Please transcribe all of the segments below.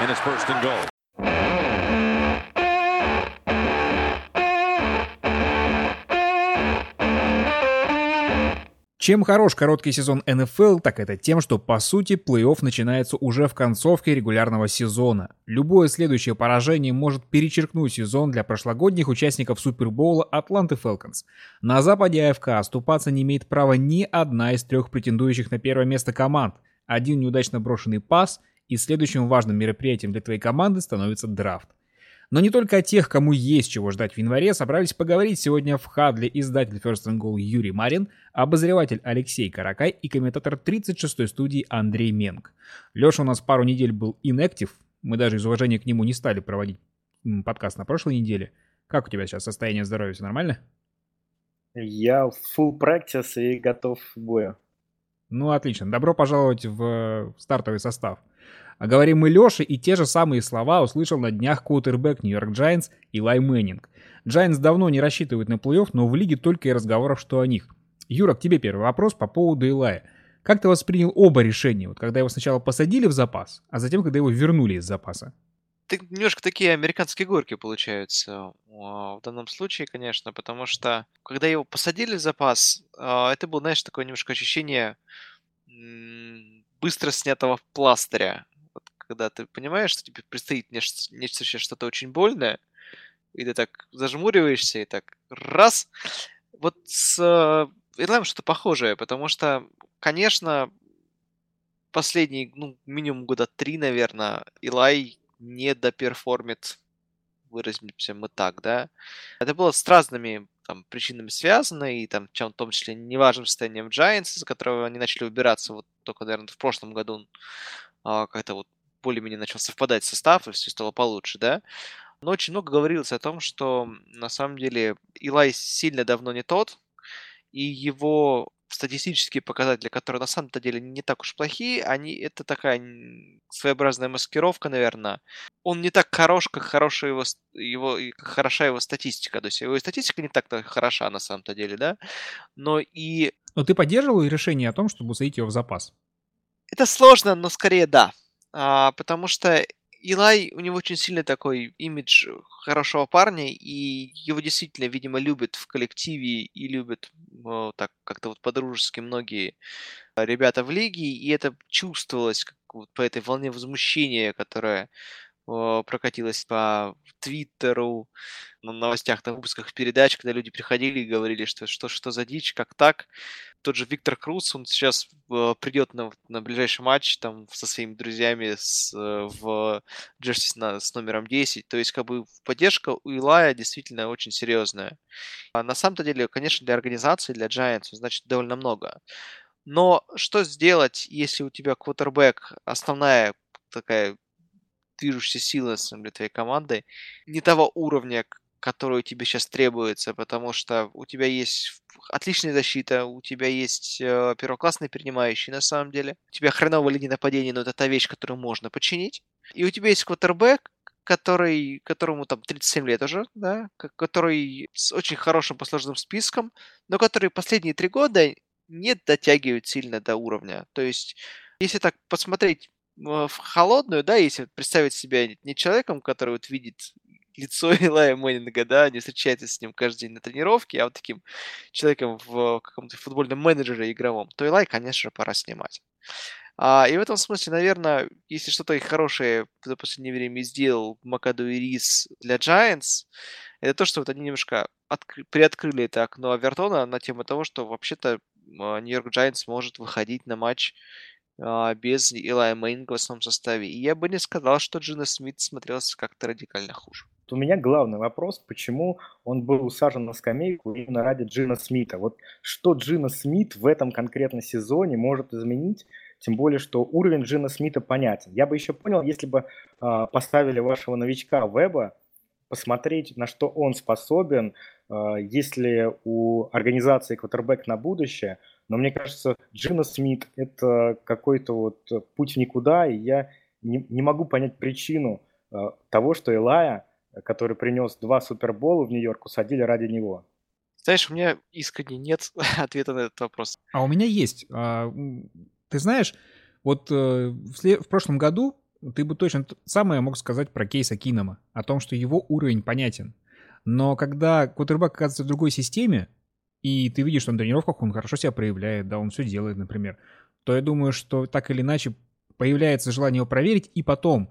and it's first and goal. Чем хорош короткий сезон НФЛ, так это тем, что по сути плей-офф начинается уже в концовке регулярного сезона. Любое следующее поражение может перечеркнуть сезон для прошлогодних участников Супербоула Атланты Фелконс. На западе АФК оступаться не имеет права ни одна из трех претендующих на первое место команд. Один неудачно брошенный пас, и следующим важным мероприятием для твоей команды становится драфт. Но не только о тех, кому есть чего ждать в январе, собрались поговорить сегодня в Хадле издатель First and Goal Юрий Марин, обозреватель Алексей Каракай и комментатор 36-й студии Андрей Менг. Леша у нас пару недель был inactive, мы даже из уважения к нему не стали проводить подкаст на прошлой неделе. Как у тебя сейчас состояние здоровья, все нормально? Я full practice и готов к бою. Ну, отлично. Добро пожаловать в стартовый состав. А говорим мы Лёше, и те же самые слова услышал на днях квотербек Нью-Йорк Джайнс Илай Мэннинг. Джайнс давно не рассчитывает на плей-офф, но в лиге только и разговоров, что о них. Юра, к тебе первый вопрос по поводу Илая. Как ты воспринял оба решения, вот когда его сначала посадили в запас, а затем, когда его вернули из запаса? Ты, немножко такие американские горки получаются в данном случае, конечно, потому что когда его посадили в запас, а, это было, знаешь, такое немножко ощущение быстро снятого пластыря когда ты понимаешь, что тебе предстоит нечто, нечто что-то очень больное, и ты так зажмуриваешься, и так раз. Вот с Ирландом что-то похожее, потому что, конечно, последние, ну, минимум года три, наверное, Илай не доперформит, выразимся мы так, да. Это было с разными там, причинами связано, и там, в том числе неважным состоянием Giants, из которого они начали убираться вот только, наверное, в прошлом году, а, как-то вот более-менее начал совпадать состав, и все стало получше, да. Но очень много говорилось о том, что на самом деле Илай сильно давно не тот, и его статистические показатели, которые на самом-то деле не так уж плохие, они это такая своеобразная маскировка, наверное. Он не так хорош, как хорошая его, его как хороша его статистика. То есть его статистика не так хороша на самом-то деле, да. Но и... Но ты поддерживал решение о том, чтобы усадить его в запас? Это сложно, но скорее да. А, потому что Илай, у него очень сильный такой имидж хорошего парня, и его действительно, видимо, любят в коллективе и любят ну, так как-то вот по-дружески многие ребята в лиге, и это чувствовалось как вот по этой волне возмущения, которая прокатилась по Твиттеру, на новостях, на выпусках передач, когда люди приходили и говорили, что что, что за дичь, как так. Тот же Виктор Круз, он сейчас э, придет на, на ближайший матч там со своими друзьями с, э, в джерси с, с номером 10. То есть, как бы, поддержка у Илая действительно очень серьезная. А на самом-то деле, конечно, для организации, для Giants, значит довольно много. Но что сделать, если у тебя квотербек, основная такая движущая сила, на деле, твоей команды, не того уровня, который тебе сейчас требуется, потому что у тебя есть отличная защита, у тебя есть э, первоклассный принимающий на самом деле, у тебя хреновая линия нападения, но это та вещь, которую можно починить, и у тебя есть квотербек, который, которому там 37 лет уже, да, который с очень хорошим посложным списком, но который последние три года не дотягивает сильно до уровня. То есть, если так посмотреть в холодную, да, если представить себя не человеком, который вот видит лицо Илая Мэннинга, да, не встречается с ним каждый день на тренировке, а вот таким человеком в каком-то футбольном менеджере игровом, то Илай, конечно же, пора снимать. А, и в этом смысле, наверное, если что-то хорошее за последнее время сделал Макаду и Рис для Giants, это то, что вот они немножко откры- приоткрыли это окно Авертона на тему того, что вообще-то Нью-Йорк Giants может выходить на матч а, без Илая Мейнга в основном составе. И я бы не сказал, что Джина Смит смотрелся как-то радикально хуже. У меня главный вопрос, почему он был усажен на скамейку именно ради Джина Смита. Вот что Джина Смит в этом конкретном сезоне может изменить, тем более, что уровень Джина Смита понятен. Я бы еще понял, если бы э, поставили вашего новичка Веба, посмотреть, на что он способен, э, если у организации квотербек на будущее – но мне кажется, Джина Смит – это какой-то вот путь в никуда, и я не, не могу понять причину э, того, что Элая, который принес два супербола в Нью-Йорк, усадили ради него. Знаешь, у меня искренне нет ответа на этот вопрос. А у меня есть. А, ты знаешь, вот э, в прошлом году ты бы точно самое мог сказать про кейса Кинома, о том, что его уровень понятен. Но когда квотербек оказывается в другой системе, и ты видишь, что на тренировках он хорошо себя проявляет, да, он все делает, например, то я думаю, что так или иначе появляется желание его проверить, и потом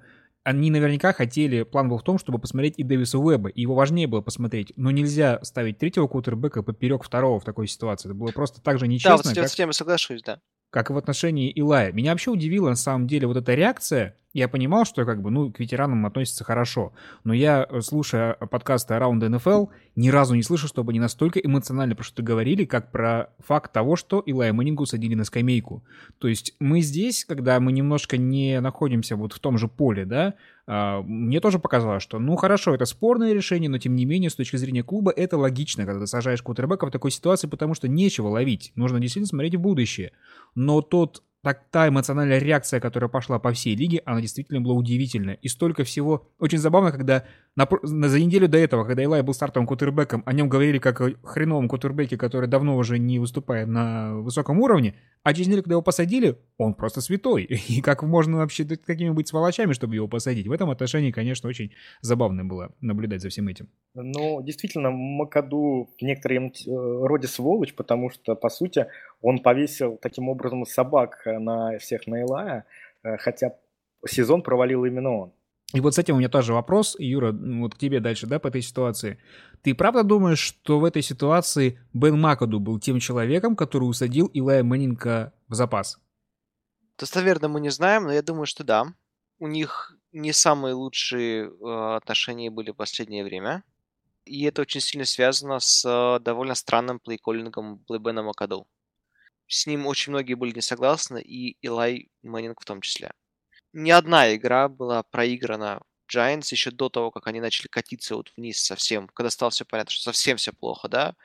они наверняка хотели, план был в том, чтобы посмотреть и Дэвиса Уэба, и его важнее было посмотреть, но нельзя ставить третьего кутербека поперек второго в такой ситуации. Это было просто так же нечестно. Да, вот с, как... с соглашусь, да как и в отношении Илая. Меня вообще удивила на самом деле вот эта реакция. Я понимал, что как бы, ну, к ветеранам относятся хорошо. Но я, э, слушая подкасты Around NFL, ни разу не слышал, чтобы они настолько эмоционально про что-то говорили, как про факт того, что Илая Мэннингу садили на скамейку. То есть мы здесь, когда мы немножко не находимся вот в том же поле, да, а, мне тоже показалось, что, ну, хорошо, это спорное решение, но тем не менее, с точки зрения клуба, это логично, когда ты сажаешь кутербека в такой ситуации, потому что нечего ловить. Нужно действительно смотреть в будущее но тот так, та эмоциональная реакция, которая пошла по всей лиге, она действительно была удивительная. И столько всего. Очень забавно, когда на, за неделю до этого, когда Илай был стартовым кутербеком, о нем говорили как о хреновом кутербеке, который давно уже не выступает на высоком уровне, а через неделю, когда его посадили, он просто святой. И как можно вообще какими-нибудь сволочами, чтобы его посадить? В этом отношении, конечно, очень забавно было наблюдать за всем этим. Ну, действительно, Макаду в некотором э, роде сволочь, потому что, по сути, он повесил таким образом собак на всех на Илая, э, хотя сезон провалил именно он. И вот с этим у меня тоже вопрос, Юра, вот к тебе дальше, да, по этой ситуации. Ты правда думаешь, что в этой ситуации Бен Макаду был тем человеком, который усадил Илая Мэннинга в запас? Достоверно мы не знаем, но я думаю, что да. У них не самые лучшие э, отношения были в последнее время. И это очень сильно связано с э, довольно странным плейколлингом Бена Макаду. С ним очень многие были не согласны, и Илай Мэннинг в том числе ни одна игра была проиграна Giants еще до того, как они начали катиться вот вниз совсем, когда стало все понятно, что совсем все плохо, да,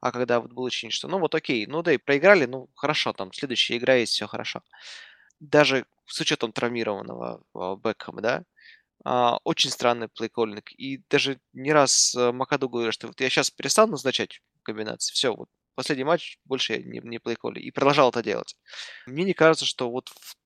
а когда вот было ощущение, что ну вот окей, ну да и проиграли, ну хорошо, там следующая игра есть, все хорошо. Даже с учетом травмированного а, Бекхэма, да, а, очень странный плейколлинг. И даже не раз э, Макаду говорил, что вот я сейчас перестану назначать комбинации, все, вот последний матч больше я не, не плейколли. И продолжал это делать. Мне не кажется, что вот в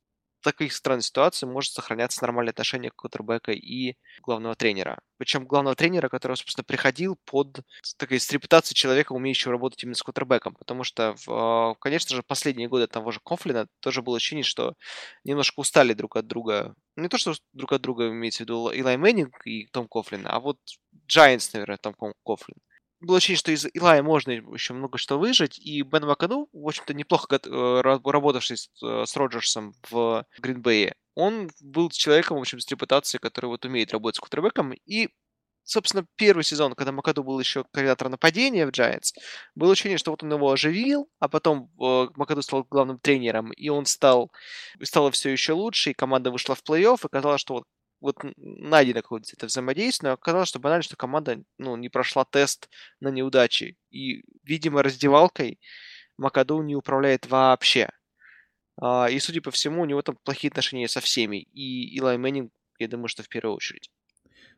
таких странных ситуациях может сохраняться нормальное отношение квотербека и главного тренера. Причем главного тренера, который, собственно, приходил под такой с репутацией человека, умеющего работать именно с квотербеком. Потому что, а, конечно же, последние годы того же Кофлина тоже было ощущение, что немножко устали друг от друга. Не то, что друг от друга имеется в виду Илай Мэннинг и Том Кофлин, а вот Giants, наверное, Том Кофлин было ощущение, что из Илая можно еще много что выжить, и Бен Макаду, в общем-то, неплохо э, работавший с, э, с Роджерсом в Гринбее, он был человеком, в общем, с репутацией, который вот умеет работать с кутербеком, и собственно, первый сезон, когда Макаду был еще координатор нападения в Giants, было ощущение, что вот он его оживил, а потом э, Макаду стал главным тренером, и он стал, стало все еще лучше, и команда вышла в плей-офф, и казалось, что вот вот найдено какое-то это взаимодействие, но оказалось, что банально, что команда ну, не прошла тест на неудачи. И, видимо, раздевалкой Макаду не управляет вообще. А, и, судя по всему, у него там плохие отношения со всеми. И Илай Мэннинг, я думаю, что в первую очередь.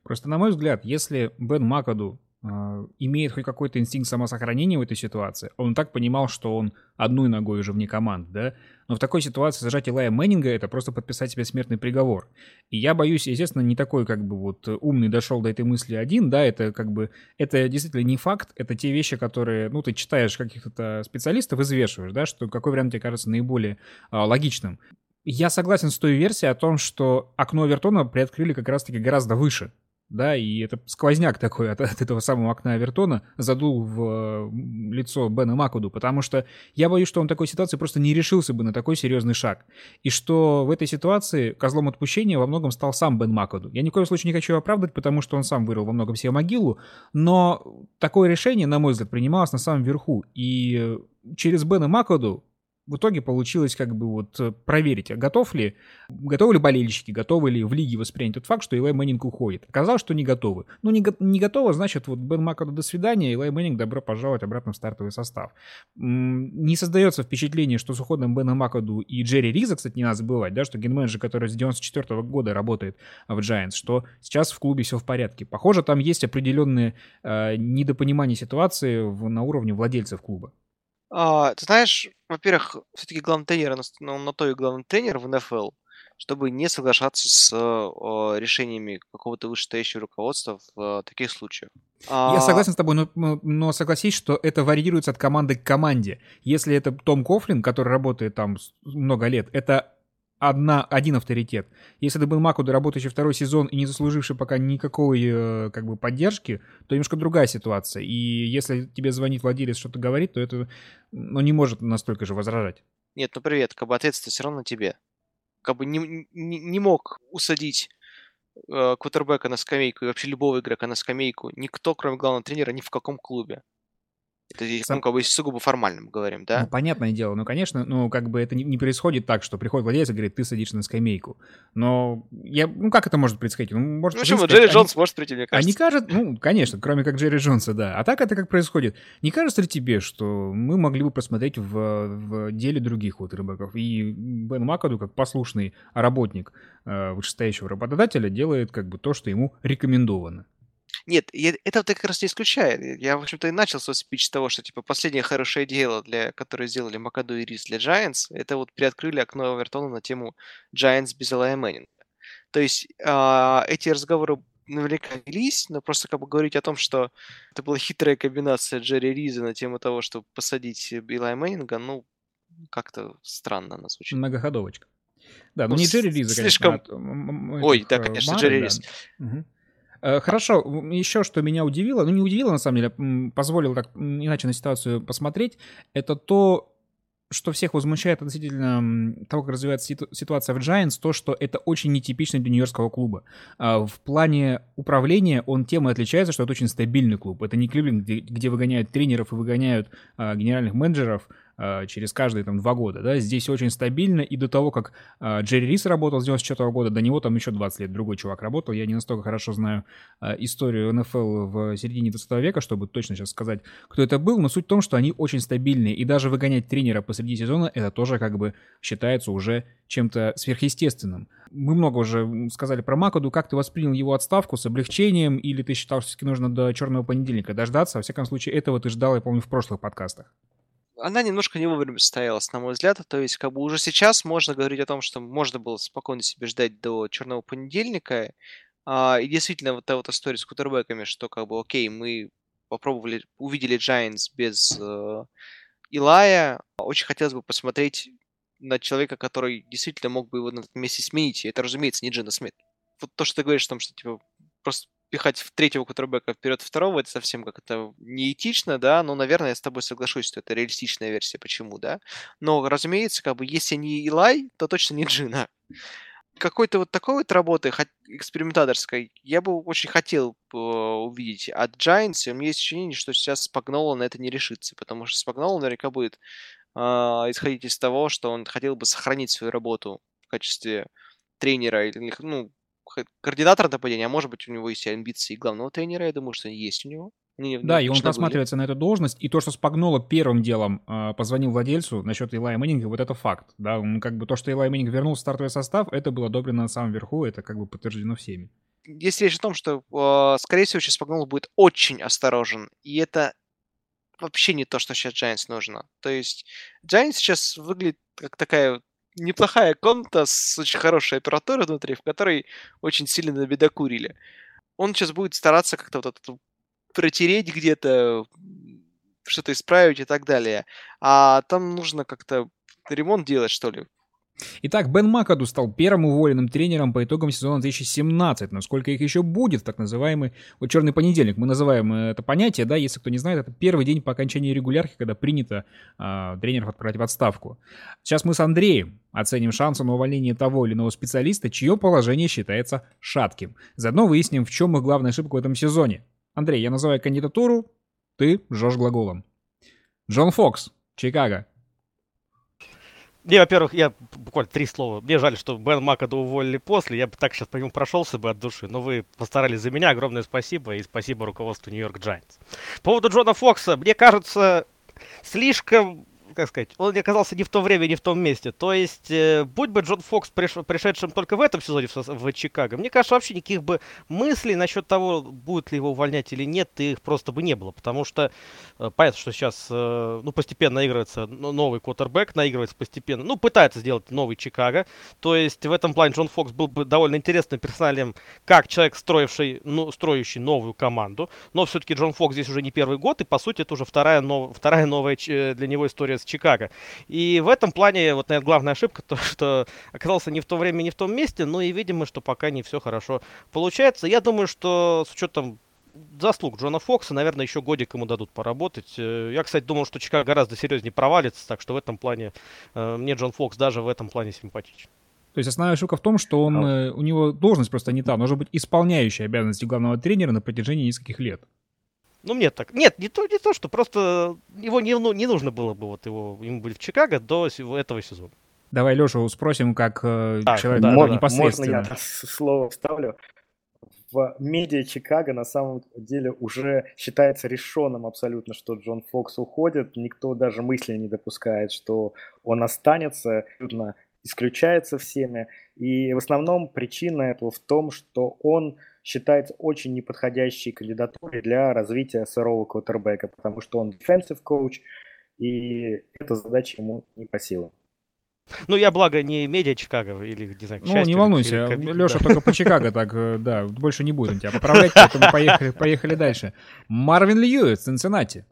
Просто, на мой взгляд, если Бен Макаду имеет хоть какой-то инстинкт самосохранения в этой ситуации. Он так понимал, что он одной ногой уже вне команд, да? Но в такой ситуации зажать Илая Мэннинга — это просто подписать себе смертный приговор. И я боюсь, естественно, не такой как бы вот умный дошел до этой мысли один, да, это как бы, это действительно не факт, это те вещи, которые, ну, ты читаешь каких-то специалистов, извешиваешь, да, что какой вариант тебе кажется наиболее а, логичным. Я согласен с той версией о том, что окно Вертона приоткрыли как раз-таки гораздо выше, да, и это сквозняк такой от, от этого самого окна Авертона задул в лицо Бена Макаду, потому что я боюсь, что он в такой ситуации просто не решился бы на такой серьезный шаг. И что в этой ситуации козлом отпущения во многом стал сам Бен Макаду. Я ни в коем случае не хочу его оправдать, потому что он сам вырыл во многом себе могилу, но такое решение, на мой взгляд, принималось на самом верху. И через Бена Макаду в итоге получилось как бы вот э, проверить, а готов ли, готовы ли болельщики, готовы ли в лиге воспринять тот факт, что Илай Мэннинг уходит. Оказалось, что не готовы. Ну, не, не готово, значит, вот Бен Макаду до свидания, Илай Мэннинг добро пожаловать обратно в стартовый состав. Не создается впечатление, что с уходом Бена Макаду и Джерри Риза, кстати, не надо забывать, да, что генменеджер, который с 94 -го года работает в Giants, что сейчас в клубе все в порядке. Похоже, там есть определенные э, недопонимания ситуации в, на уровне владельцев клуба. А, ты знаешь, во-первых, все-таки главный тренер, на, на то и главный тренер в НФЛ. чтобы не соглашаться с э, решениями какого-то вышестоящего руководства в э, таких случаях. Я а согласен с тобой, но, но согласись, что это варьируется от команды к команде. Если это Том Кофлин, который работает там много лет, это одна, один авторитет. Если это был Макуда, работающий второй сезон и не заслуживший пока никакой э, как бы поддержки, то немножко другая ситуация. И если тебе звонит владелец, что-то говорит, то это ну, не может настолько же возражать. Нет, ну привет, как бы ответственность все равно на тебе. Как бы не, не, не мог усадить э, квотербека на скамейку и вообще любого игрока на скамейку никто, кроме главного тренера, ни в каком клубе. Это Сам... ну, как бы сугубо формально мы говорим, да? Ну, понятное дело. Ну, конечно, ну, как бы это не, не происходит так, что приходит владелец и говорит, ты садишься на скамейку. Но я, ну, как это может происходить? Ну, может, ну почему? Джерри они, Джонс может прийти, мне кажется. А не кажется, ну, конечно, кроме как Джерри Джонса, да. А так это как происходит? Не кажется ли тебе, что мы могли бы посмотреть в, в деле других вот рыбаков? И Бен Макаду, как послушный работник э, вышестоящего работодателя, делает как бы то, что ему рекомендовано. Нет, я, это как раз не исключает. Я, в общем-то, и начал свой спич с того, что, типа, последнее хорошее дело, для, которое сделали Макаду и Рис для Giants, это вот приоткрыли окно Овертона на тему Giants без Элая Мэннинга. То есть э, эти разговоры наверняка велись, но просто как бы говорить о том, что это была хитрая комбинация Джерри Риза на тему того, чтобы посадить Билла Мэннинга, ну, как-то странно она звучит. Многоходовочка. Да, ну, ну не Джерри Риза, слишком... конечно. Ой, да, конечно, Мары, Джерри Риз. Да. Угу. Э, хорошо, еще что меня удивило, ну не удивило на самом деле, позволило так иначе на ситуацию посмотреть, это то, что всех возмущает относительно того, как развивается ситуация в Giants, то, что это очень нетипично для нью-йоркского клуба. А, в плане управления он тем и отличается, что это очень стабильный клуб. Это не Кливленд, где, где выгоняют тренеров и выгоняют а, генеральных менеджеров, через каждые там два года, да, здесь очень стабильно, и до того, как а, Джерри Рис работал с 94 года, до него там еще 20 лет другой чувак работал, я не настолько хорошо знаю а, историю НФЛ в середине 20 века, чтобы точно сейчас сказать, кто это был, но суть в том, что они очень стабильные, и даже выгонять тренера посреди сезона, это тоже как бы считается уже чем-то сверхъестественным. Мы много уже сказали про Макаду. Как ты воспринял его отставку с облегчением? Или ты считал, что все-таки нужно до черного понедельника дождаться? Во всяком случае, этого ты ждал, я помню, в прошлых подкастах она немножко не вовремя состоялась, на мой взгляд. То есть, как бы уже сейчас можно говорить о том, что можно было спокойно себе ждать до черного понедельника. А, и действительно, вот та вот история с кутербэками, что как бы, окей, мы попробовали, увидели Giants без э, Илая. Очень хотелось бы посмотреть на человека, который действительно мог бы его на этом месте сменить. И это, разумеется, не Джина Смит. Вот то, что ты говоришь о том, что типа просто пихать в третьего кутербека вперед второго, это совсем как это неэтично, да, но, наверное, я с тобой соглашусь, что это реалистичная версия, почему, да. Но, разумеется, как бы, если не Илай, то точно не Джина. Какой-то вот такой вот работы экспериментаторской я бы очень хотел э, увидеть от Giants, и у меня есть ощущение, что сейчас Спагнола на это не решится, потому что Спагнола наверняка будет э, исходить из того, что он хотел бы сохранить свою работу в качестве тренера или, ну, координатор нападения, а может быть у него есть амбиции главного тренера, я думаю, что есть у него. Они да, и он просматривается на эту должность, и то, что Спагноло первым делом э, позвонил владельцу насчет Илая Мэннинга, вот это факт, да, он как бы то, что Илай Мэннинг вернул в стартовый состав, это было одобрено на самом верху, это как бы подтверждено всеми. Есть речь о том, что, э, скорее всего, сейчас Спагноло будет очень осторожен, и это вообще не то, что сейчас Giants нужно. То есть Giants сейчас выглядит как такая неплохая комната с очень хорошей аппаратурой внутри, в которой очень сильно набедокурили. Он сейчас будет стараться как-то вот это протереть где-то, что-то исправить и так далее. А там нужно как-то ремонт делать, что ли. Итак, Бен Макаду стал первым уволенным тренером по итогам сезона 2017. Но сколько их еще будет, так называемый вот черный понедельник. Мы называем это понятие, да, если кто не знает, это первый день по окончании регулярки, когда принято э, тренеров отправить в отставку. Сейчас мы с Андреем оценим шансы на увольнение того или иного специалиста, чье положение считается шатким. Заодно выясним, в чем их главная ошибка в этом сезоне. Андрей, я называю кандидатуру, ты жжешь глаголом. Джон Фокс, Чикаго. Не, во-первых, я буквально три слова. Мне жаль, что Бен Макада уволили после. Я бы так сейчас по нему прошелся бы от души. Но вы постарались за меня. Огромное спасибо. И спасибо руководству Нью-Йорк Giants. По поводу Джона Фокса. Мне кажется, слишком как сказать, он не оказался не в то время, не в том месте. То есть, э, будь бы Джон Фокс приш, пришедшим только в этом сезоне в, в Чикаго, мне кажется, вообще никаких бы мыслей насчет того, будет ли его увольнять или нет, их просто бы не было. Потому что э, понятно, что сейчас э, ну, постепенно наигрывается новый квотербек, наигрывается постепенно, ну, пытается сделать новый Чикаго. То есть, в этом плане Джон Фокс был бы довольно интересным персоналем, как человек, строивший, ну, строящий новую команду. Но все-таки Джон Фокс здесь уже не первый год, и, по сути, это уже вторая, нов, вторая новая для него история с Чикаго. И в этом плане, вот, наверное, главная ошибка, то, что оказался не в то время, не в том месте, но и, видимо, что пока не все хорошо получается. Я думаю, что с учетом заслуг Джона Фокса, наверное, еще годик ему дадут поработать. Э, я, кстати, думал, что Чикаго гораздо серьезнее провалится, так что в этом плане э, мне Джон Фокс даже в этом плане симпатичен. То есть основная ошибка в том, что он, а. у него должность просто не та, он должен быть исполняющей обязанности главного тренера на протяжении нескольких лет. Ну, мне так. Нет, не то, не то, что просто его не, ну, не нужно было бы вот его, ему быть в Чикаго до этого сезона. Давай Лешу спросим, как э, так, человек да, да, непосредственно. Можно я слово вставлю? В медиа Чикаго на самом деле уже считается решенным абсолютно, что Джон Фокс уходит. Никто даже мысли не допускает, что он останется. Абсолютно исключается всеми. И в основном причина этого в том, что он считается очень неподходящей кандидатурой для развития сырого квотербека, потому что он defensive коуч, и эта задача ему не по силам. Ну, я, благо, не медиа Чикаго или, не знаю, Ну, не волнуйся, или, Леша да. только по Чикаго так, э, да, больше не будет он тебя поправлять, поэтому поехали, поехали дальше. Марвин Льюис, Цинциннати.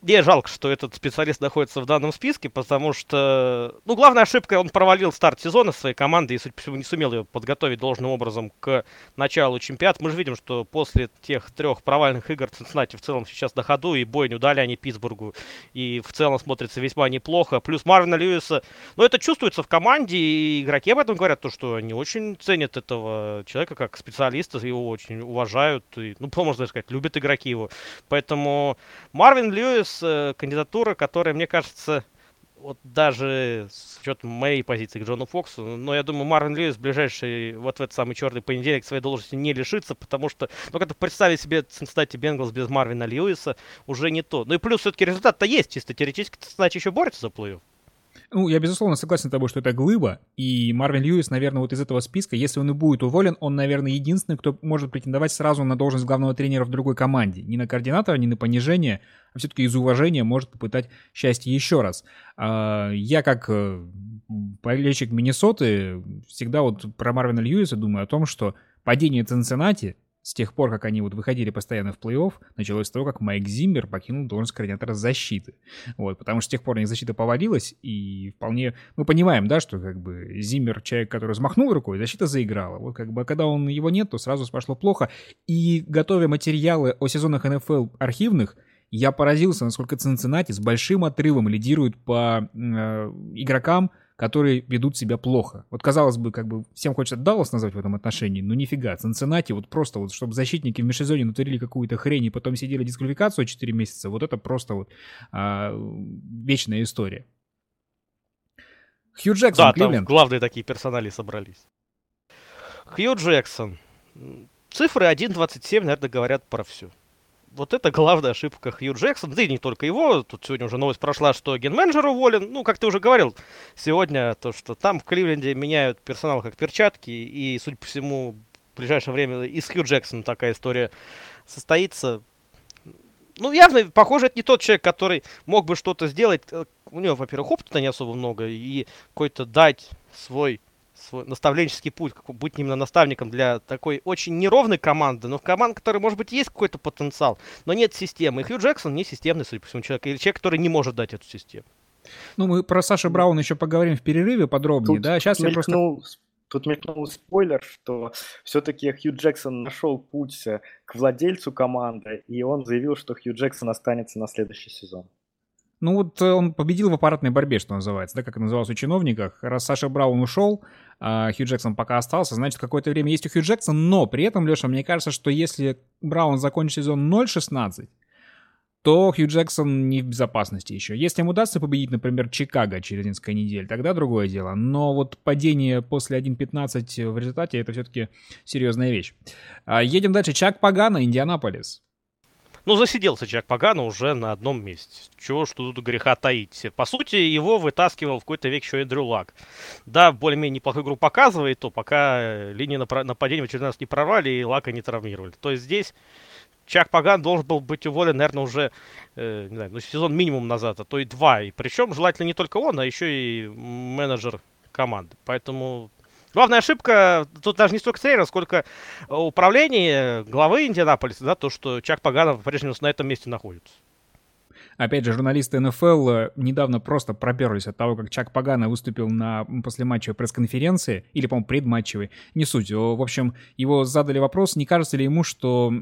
Мне жалко, что этот специалист находится в данном списке, потому что, ну, главная ошибка, он провалил старт сезона своей команды и, судя по всему, не сумел ее подготовить должным образом к началу чемпионата. Мы же видим, что после тех трех провальных игр Цинциннати в целом сейчас на ходу, и бой не удали они Питтсбургу, и в целом смотрится весьма неплохо. Плюс Марвина Льюиса, ну, это чувствуется в команде, и игроки об этом говорят, то, что они очень ценят этого человека как специалиста, его очень уважают, и, ну, можно сказать, любят игроки его. Поэтому Марвин Льюис Льюис э, кандидатура, которая, мне кажется, вот даже с учетом моей позиции к Джону Фоксу, но я думаю, Марвин Льюис в ближайший, вот в этот самый черный понедельник своей должности не лишится, потому что, ну, как-то представить себе Cincinnati Бенгалс без Марвина Льюиса уже не то. Ну и плюс все-таки результат-то есть, чисто теоретически Cincinnati еще борется за плей-офф. Ну, я, безусловно, согласен с тобой, что это глыба, и Марвин Льюис, наверное, вот из этого списка, если он и будет уволен, он, наверное, единственный, кто может претендовать сразу на должность главного тренера в другой команде. Не на координатора, не на понижение, а все-таки из уважения может попытать счастье еще раз. А, я, как э, болельщик Миннесоты, всегда вот про Марвина Льюиса думаю о том, что падение Цинциннати с тех пор, как они вот выходили постоянно в плей-офф, началось того, как Майк Зиммер покинул должность координатора защиты. Вот, потому что с тех пор у них защита повалилась, и вполне мы понимаем, да, что как бы Зиммер человек, который взмахнул рукой, защита заиграла. Вот как бы, а когда он его нет, то сразу пошло плохо. И готовя материалы о сезонах НФЛ архивных, я поразился, насколько Цинциннати с большим отрывом лидирует по э, игрокам, которые ведут себя плохо. Вот, казалось бы, как бы всем хочется Даллас назвать в этом отношении, но нифига. Цинциннати вот просто вот, чтобы защитники в межсезонье натворили какую-то хрень и потом сидели дисквалификацию 4 месяца, вот это просто вот а, вечная история. Хью Джексон, да, Кливленд. там главные такие персонали собрались. Хью Джексон. Цифры 1.27, наверное, говорят про все вот это главная ошибка Хью Джексон, да и не только его, тут сегодня уже новость прошла, что генменеджер уволен, ну, как ты уже говорил сегодня, то, что там в Кливленде меняют персонал как перчатки, и, судя по всему, в ближайшее время и с Хью Джексоном такая история состоится. Ну, явно, похоже, это не тот человек, который мог бы что-то сделать. У него, во-первых, опыта не особо много, и какой-то дать свой свой наставленческий путь, как быть именно наставником для такой очень неровной команды, но в команде, которой, может быть, есть какой-то потенциал, но нет системы. И Хью Джексон не системный, судя по всему, человек, или человек, который не может дать эту систему. Ну, мы про Сашу Браун еще поговорим в перерыве подробнее, тут, да? Сейчас я просто... Тут мелькнул спойлер, что все-таки Хью Джексон нашел путь к владельцу команды, и он заявил, что Хью Джексон останется на следующий сезон. Ну вот э, он победил в аппаратной борьбе, что называется, да, как это называлось у чиновников. Раз Саша Браун ушел, а Хью Джексон пока остался, значит, какое-то время есть у Хью Джексона, но при этом, Леша, мне кажется, что если Браун закончит сезон 0-16, то Хью Джексон не в безопасности еще. Если ему удастся победить, например, Чикаго через несколько недель, тогда другое дело. Но вот падение после 1.15 в результате это все-таки серьезная вещь. А, едем дальше. Чак Пагана, Индианаполис. Ну, засиделся Чак Пагано уже на одном месте. Чего ж тут греха таить. По сути, его вытаскивал в какой-то век еще и Дрю Лак. Да, более-менее неплохую игру показывает, то пока линии нападения в очередной раз не прорвали и Лака не травмировали. То есть здесь Чак Паган должен был быть уволен, наверное, уже э, не знаю, ну, сезон минимум назад, а то и два. И причем желательно не только он, а еще и менеджер команды. Поэтому главная ошибка тут даже не столько тренера, сколько управление главы Индианаполиса, да, то, что Чак Паганов по-прежнему на этом месте находится. Опять же, журналисты НФЛ э, недавно просто проперлись от того, как Чак Пагана выступил на послематчевой пресс-конференции, или, по-моему, предматчевой, не суть. В общем, его задали вопрос, не кажется ли ему, что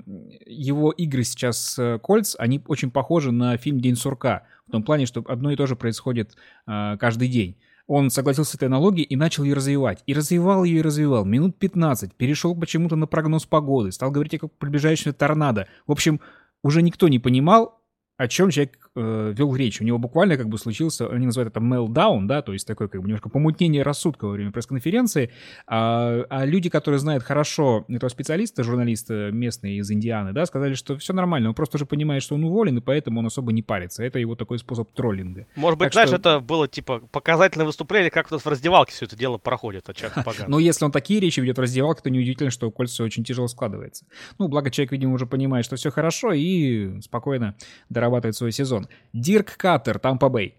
его игры сейчас с Кольц, они очень похожи на фильм «День сурка», в том плане, что одно и то же происходит э, каждый день. Он согласился с этой аналогией и начал ее развивать. И развивал ее и развивал. Минут 15. Перешел почему-то на прогноз погоды. Стал говорить о приближающем торнадо. В общем, уже никто не понимал, о чем человек э, вел речь. У него буквально как бы случился, они называют это meltdown, да, то есть такое как бы немножко помутнение рассудка во время пресс-конференции. А, а люди, которые знают хорошо этого специалиста, журналиста местный из Индианы, да, сказали, что все нормально, он просто уже понимает, что он уволен, и поэтому он особо не парится. Это его такой способ троллинга. Может быть, так знаешь, что... это было типа показательное выступление, как у нас в раздевалке все это дело проходит от Чака Ну, если он такие речи ведет в раздевалке, то неудивительно, что Кольца очень тяжело складывается. Ну, благо человек, видимо, уже понимает, что все хорошо, и спокойно дорабатывает свой сезон. Дирк Каттер, Тампа Бэй.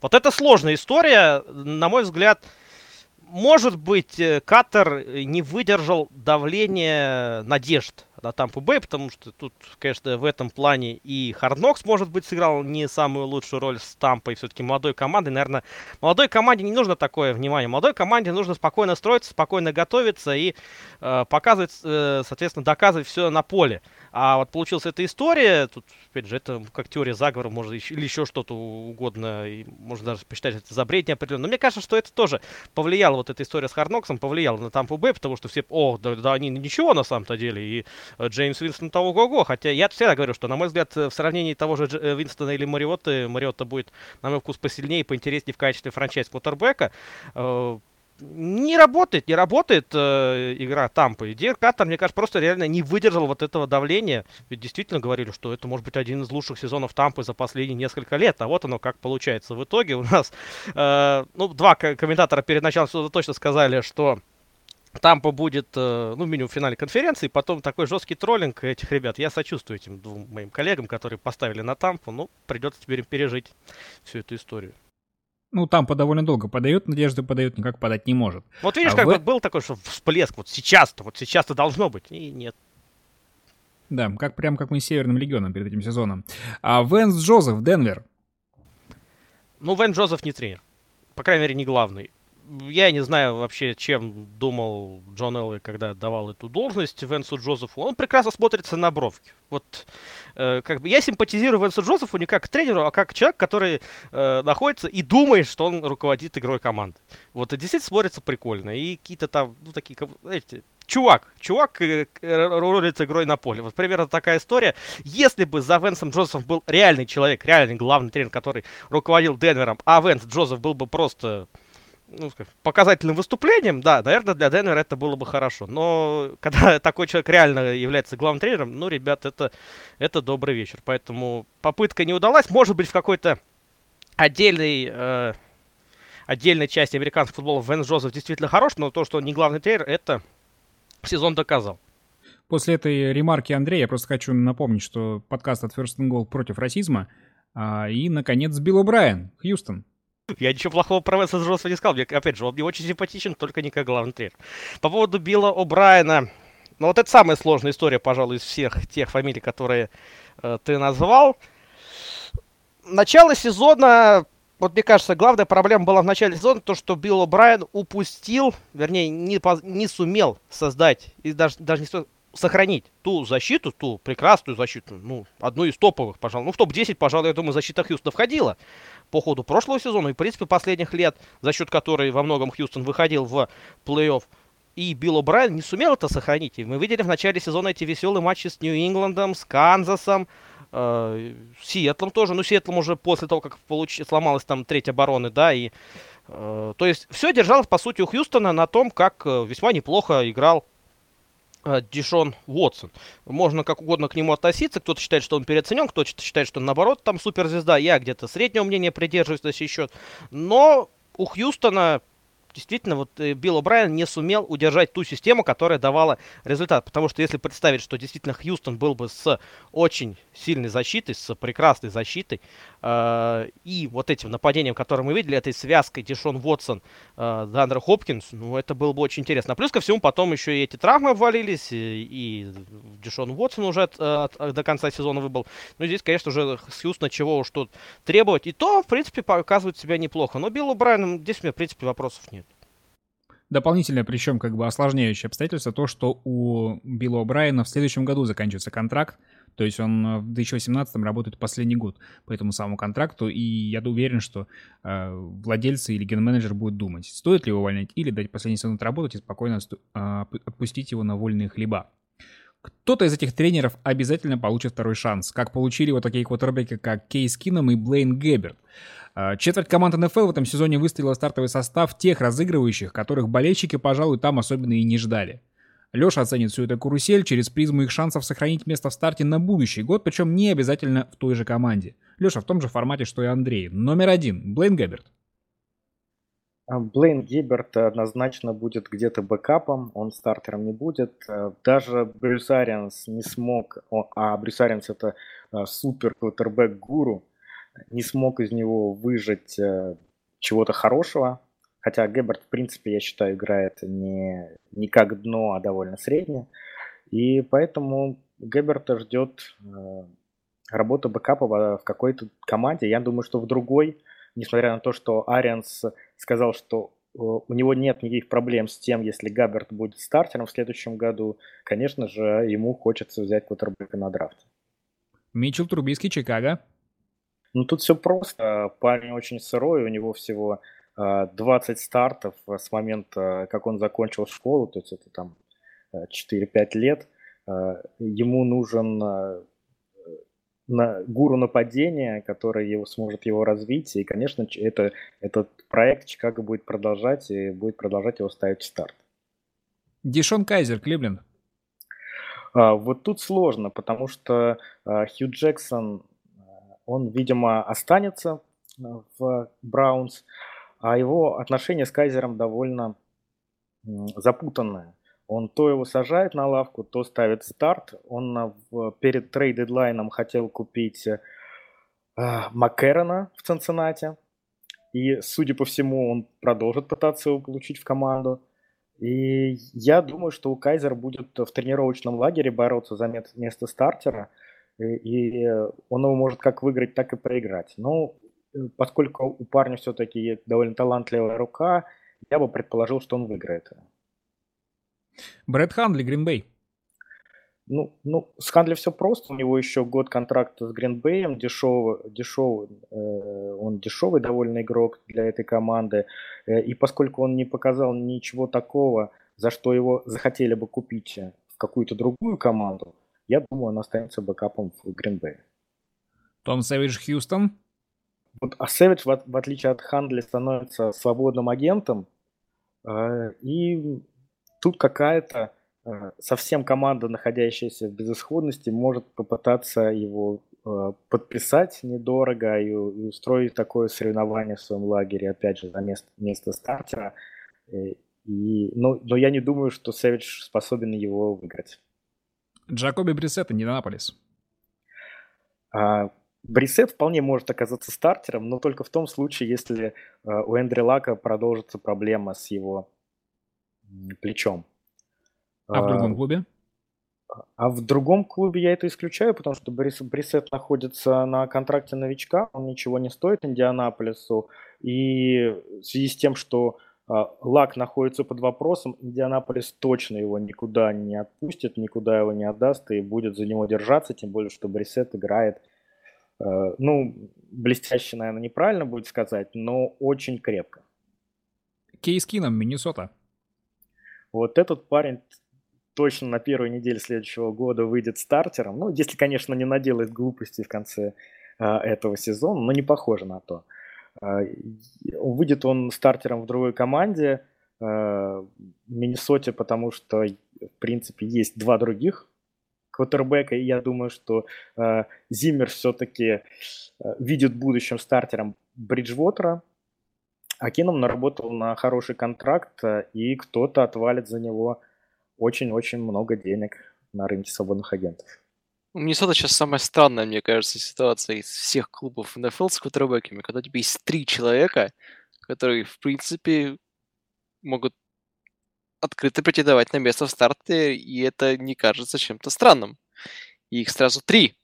Вот это сложная история. На мой взгляд, может быть, э, Каттер не выдержал давления надежд на Тампу Бэй, потому что тут, конечно, в этом плане и Харднокс, может быть, сыграл не самую лучшую роль с Тампой, все-таки молодой командой. Наверное, молодой команде не нужно такое внимание. Молодой команде нужно спокойно строиться, спокойно готовиться и э, показывать, э, соответственно, доказывать все на поле. А вот получилась эта история, тут, опять же, это как теория заговора, может, еще, или еще что-то угодно, и можно даже посчитать это за бред неопределенно. Но мне кажется, что это тоже повлияло, вот эта история с Харноксом повлияла на Тампу Бэй, потому что все, о, да, да они ничего на самом-то деле, и Джеймс Винстон того го-го, хотя я всегда говорю, что, на мой взгляд, в сравнении того же э, Винстона или Мариотты, Мариотта будет, на мой вкус, посильнее и поинтереснее в качестве франчайз-квотербека, э, не работает, не работает э, игра Тампы. И Дирк Каттер, мне кажется, просто реально не выдержал вот этого давления. Ведь действительно говорили, что это может быть один из лучших сезонов Тампы за последние несколько лет. А вот оно как получается. В итоге у нас, э, ну, два комментатора перед началом суда точно сказали, что Тампа будет, э, ну, минимум в финале конференции, потом такой жесткий троллинг этих ребят. Я сочувствую этим двум моим коллегам, которые поставили на Тампу. Ну, придется теперь пережить всю эту историю. Ну, там по довольно долго подает, надежды подает, никак подать не может. Вот видишь, а как в... вот был такой, что всплеск, вот сейчас-то, вот сейчас-то должно быть, и нет. Да, как прям как мы с Северным Легионом перед этим сезоном. А Венс Джозеф, Денвер. Ну, Венс Джозеф не тренер. По крайней мере, не главный я не знаю вообще, чем думал Джон Элли, когда давал эту должность Венсу Джозефу. Он прекрасно смотрится на бровке. Вот, э, как бы я симпатизирую Венсу Джозефу не как тренеру, а как человек, который э, находится и думает, что он руководит игрой команды. Вот, и действительно смотрится прикольно. И какие-то там, ну, такие, знаете, чувак, чувак э, рулит игрой на поле. Вот примерно такая история. Если бы за Венсом Джозефом был реальный человек, реальный главный тренер, который руководил Денвером, а Венс Джозеф был бы просто ну, показательным выступлением, да, наверное, для Денвера это было бы хорошо. Но когда такой человек реально является главным тренером, ну, ребят, это, это добрый вечер. Поэтому попытка не удалась. Может быть, в какой-то отдельной, э, отдельной части американского футбола Вен Джозеф действительно хорош, но то, что он не главный тренер, это сезон доказал. После этой ремарки Андрея я просто хочу напомнить, что подкаст от First and Goal против расизма. А, и, наконец, Билл О'Брайен, Хьюстон. Я ничего плохого про Венса Джонса не сказал. Мне, опять же, он мне очень симпатичен, только не как главный тренер. По поводу Билла О'Брайена. Ну, вот это самая сложная история, пожалуй, из всех тех фамилий, которые э, ты назвал. Начало сезона, вот мне кажется, главная проблема была в начале сезона, то, что Билл О'Брайен упустил, вернее, не, не сумел создать, и даже, даже не сохранить ту защиту, ту прекрасную защиту, ну, одну из топовых, пожалуй. Ну, в топ-10, пожалуй, я думаю, защита Хьюстона входила по ходу прошлого сезона и, в принципе, последних лет, за счет которой во многом Хьюстон выходил в плей-офф. И Билл О'Брайен не сумел это сохранить. И мы видели в начале сезона эти веселые матчи с Нью-Ингландом, с Канзасом, э, Сиэтлом тоже. Ну, Сиэтлом уже после того, как получ... сломалась там треть обороны, да, и... Э, то есть все держалось, по сути, у Хьюстона на том, как э, весьма неплохо играл Дишон Уотсон. Можно как угодно к нему относиться. Кто-то считает, что он переоценен, кто-то считает, что он наоборот там суперзвезда. Я где-то среднего мнения придерживаюсь на сей счет. Но у Хьюстона действительно вот э, Билл О'Брайен не сумел удержать ту систему, которая давала результат. Потому что если представить, что действительно Хьюстон был бы с очень сильной защитой, с прекрасной защитой, э, и вот этим нападением, которое мы видели, этой связкой Дишон Вотсон, э, Дандер Хопкинс, ну это было бы очень интересно. Плюс ко всему потом еще и эти травмы обвалились, и, и Дишон Вотсон уже от, от, от, до конца сезона выбыл. Ну здесь, конечно же, с Хьюстона чего уж тут требовать. И то, в принципе, показывает себя неплохо. Но Биллу Брайану здесь у меня, в принципе, вопросов нет. Дополнительное, причем как бы осложняющее обстоятельство, то, что у Билла О'Брайена в следующем году заканчивается контракт, то есть он э, в 2018 работает последний год по этому самому контракту, и я уверен, что э, владельцы или ген-менеджер будут думать, стоит ли его увольнять или дать последний сезон отработать и спокойно э, отпустить его на вольные хлеба. Кто-то из этих тренеров обязательно получит второй шанс, как получили вот такие квотербеки, как Кейс Кином и Блейн Габберт. А, четверть команд НФЛ в этом сезоне выставила стартовый состав тех разыгрывающих, которых болельщики, пожалуй, там особенно и не ждали. Леша оценит всю эту карусель через призму их шансов сохранить место в старте на будущий год, причем не обязательно в той же команде. Леша в том же формате, что и Андрей. Номер один. Блейн Габберт. А, Блейн Габберт однозначно будет где-то бэкапом, он стартером не будет. Э, даже Брюс Арианс не смог, а Брюс Арианс это э, супер квотербек гуру, не смог из него выжать э, чего-то хорошего. Хотя Гебберт, в принципе, я считаю, играет не, не как дно, а довольно среднее. И поэтому Гебберта ждет работа бэкапа в какой-то команде. Я думаю, что в другой, несмотря на то, что Арианс сказал, что э, у него нет никаких проблем с тем, если Габберт будет стартером в следующем году, конечно же, ему хочется взять квотербека на драфте. Митчелл Трубиский, Чикаго. Ну, тут все просто. Парень очень сырой, у него всего 20 а, стартов с момента, как он закончил школу, то есть это там 4-5 лет. А, ему нужен на, гуру нападения, который его, сможет его развить. И, конечно, это, этот проект Чикаго будет продолжать и будет продолжать его ставить в старт. Дишон Кайзер, Кливленд. Вот тут сложно, потому что Хью Джексон он, видимо, останется э, в Браунс, а его отношения с Кайзером довольно запутанное. Он то его сажает на лавку, то ставит старт. Он перед трейд-дедлайном хотел купить э, Маккерона в Цинциннате. И, судя по всему, он продолжит пытаться его получить в команду. И я думаю, что у Кайзера будет в тренировочном лагере бороться за место стартера – и он его может как выиграть, так и проиграть. Но э, поскольку у парня все-таки довольно талантливая рука, я бы предположил, что он выиграет. Брэд Хандли, Гринбей. Ну, ну, с Хандли все просто. У него еще год контракта с Гринбеем. Дешевый, дешевый, э, он дешевый довольно игрок для этой команды. Э, и поскольку он не показал ничего такого, за что его захотели бы купить в какую-то другую команду, я думаю, он останется бэкапом в Гринбее. Том Сэвидж Хьюстон? Вот, а Сэвидж, в, в отличие от Хандли, становится свободным агентом. Э, и тут какая-то э, совсем команда, находящаяся в безысходности, может попытаться его э, подписать недорого и, и устроить такое соревнование в своем лагере, опять же, за место, место стартера. И, и, но, но я не думаю, что Сэвидж способен его выиграть. Джакоби Брисет, Индианаполис. А, Брисет вполне может оказаться стартером, но только в том случае, если а, у Эндрю Лака продолжится проблема с его плечом. А в другом клубе? А в другом клубе я это исключаю, потому что Брис, Брисет находится на контракте новичка, он ничего не стоит Индианаполису. И в связи с тем, что а, Лак находится под вопросом, Индианаполис точно его никуда не отпустит, никуда его не отдаст и будет за него держаться, тем более, что Брисет играет, э, ну, блестяще, наверное, неправильно будет сказать, но очень крепко. Кейс Кином, Миннесота. Вот этот парень точно на первой неделе следующего года выйдет стартером, ну, если, конечно, не наделает глупостей в конце э, этого сезона, но не похоже на то. А, выйдет он стартером в другой команде, э, Миннесоте, потому что, в принципе, есть два других квотербека, и я думаю, что э, Зиммер все-таки э, видит будущим стартером Бриджвотера, а Кином наработал на хороший контракт, э, и кто-то отвалит за него очень-очень много денег на рынке свободных агентов. У Миннесота сейчас самая странная, мне кажется, ситуация из всех клубов НФЛ с квотербеками, когда у тебя есть три человека, которые, в принципе, могут открыто претендовать на место в старте, и это не кажется чем-то странным. И их сразу три.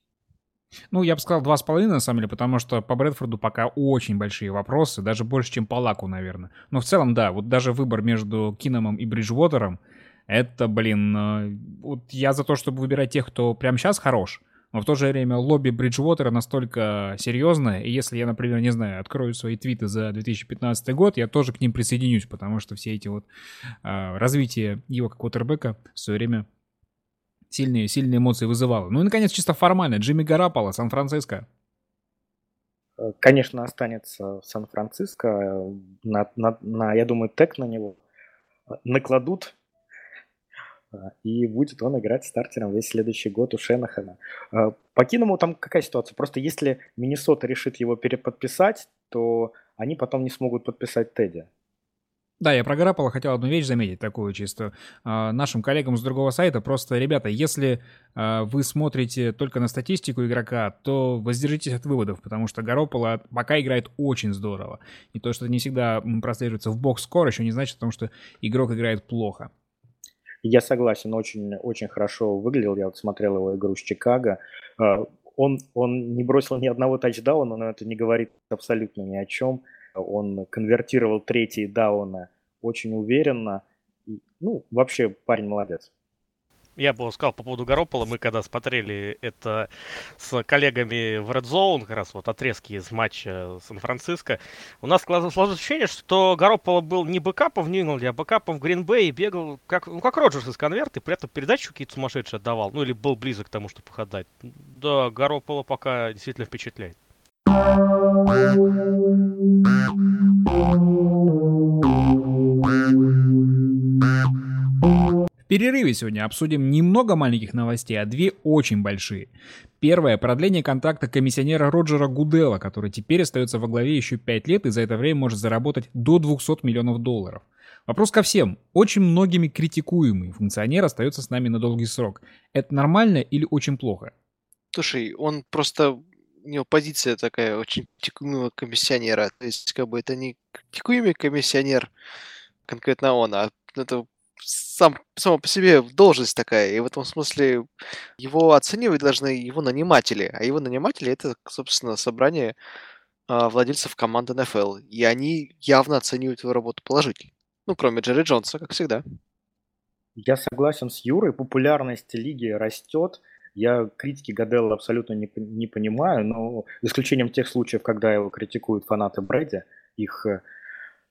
Ну, я бы сказал два с половиной, на самом деле, потому что по Брэдфорду пока очень большие вопросы, даже больше, чем по Лаку, наверное. Но в целом, да, вот даже выбор между Киномом и Бриджвотером, это, блин, э, вот я за то, чтобы выбирать тех, кто прямо сейчас хорош, но в то же время лобби Бриджвотера настолько серьезное, и если я, например, не знаю, открою свои твиты за 2015 год, я тоже к ним присоединюсь, потому что все эти вот э, развитие его как квотербека в свое время сильные, сильные эмоции вызывало. Ну и, наконец, чисто формально, Джимми Гарапало, Сан-Франциско. Конечно, останется в Сан-Франциско. На, на, на, я думаю, тег на него накладут и будет он играть стартером весь следующий год у Шенахана. А, по Киному там какая ситуация? Просто если Миннесота решит его переподписать, то они потом не смогут подписать Тедди. Да, я про Гарапола хотел одну вещь заметить, такую чисто э, нашим коллегам с другого сайта. Просто, ребята, если э, вы смотрите только на статистику игрока, то воздержитесь от выводов, потому что Гаропола пока играет очень здорово. И то, что не всегда прослеживается в бокс-скор, еще не значит, потому что игрок играет плохо. Я согласен, очень, очень хорошо выглядел. Я вот смотрел его игру с Чикаго. А, он, он не бросил ни одного тачдауна, но это не говорит абсолютно ни о чем. Он конвертировал третий дауна очень уверенно. Ну, вообще парень молодец. Я бы сказал по поводу Garoppolo, мы когда смотрели это с коллегами в Red Zone, как раз вот отрезки из матча Сан-Франциско, у нас сложилось ощущение, что Garoppolo был не бэкапом в Нью-Ингланде, а бэкапом в Гринбей и бегал как, ну, как Роджерс из конверта, и при этом передачу какие-то сумасшедшие отдавал, ну или был близок к тому, чтобы их отдать. Да, Garoppolo пока действительно впечатляет. Перерыве сегодня обсудим немного маленьких новостей, а две очень большие. Первое – продление контракта комиссионера Роджера Гудела, который теперь остается во главе еще 5 лет и за это время может заработать до 200 миллионов долларов. Вопрос ко всем. Очень многими критикуемый функционер остается с нами на долгий срок. Это нормально или очень плохо? Слушай, он просто у него позиция такая очень критикуемого комиссионера. То есть, как бы это не критикуемый комиссионер, конкретно он, а это сам, само по себе должность такая, и в этом смысле его оценивать должны его наниматели, а его наниматели это, собственно, собрание а, владельцев команды НФЛ, и они явно оценивают его работу положительно. Ну, кроме Джерри Джонса, как всегда. Я согласен с Юрой, популярность лиги растет. Я критики Гаделла абсолютно не, не понимаю, но исключением тех случаев, когда его критикуют фанаты Брэди, их э,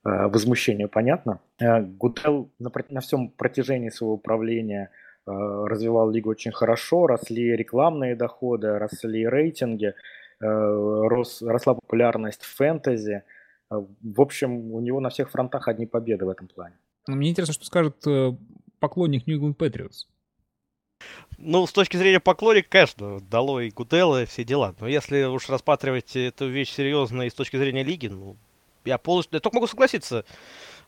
Э, возмущению понятно. Э, Гудел на, на всем протяжении своего управления э, развивал лигу очень хорошо, росли рекламные доходы, росли рейтинги, рос, росла популярность фэнтези. В общем, у него на всех фронтах одни победы в этом плане. Мне интересно, что скажет поклонник New England Patriots. Ну, с точки зрения поклонника, конечно, дало и Гудела, и все дела. Но если уж рассматривать эту вещь серьезно и с точки зрения лиги, ну, я полностью, я только могу согласиться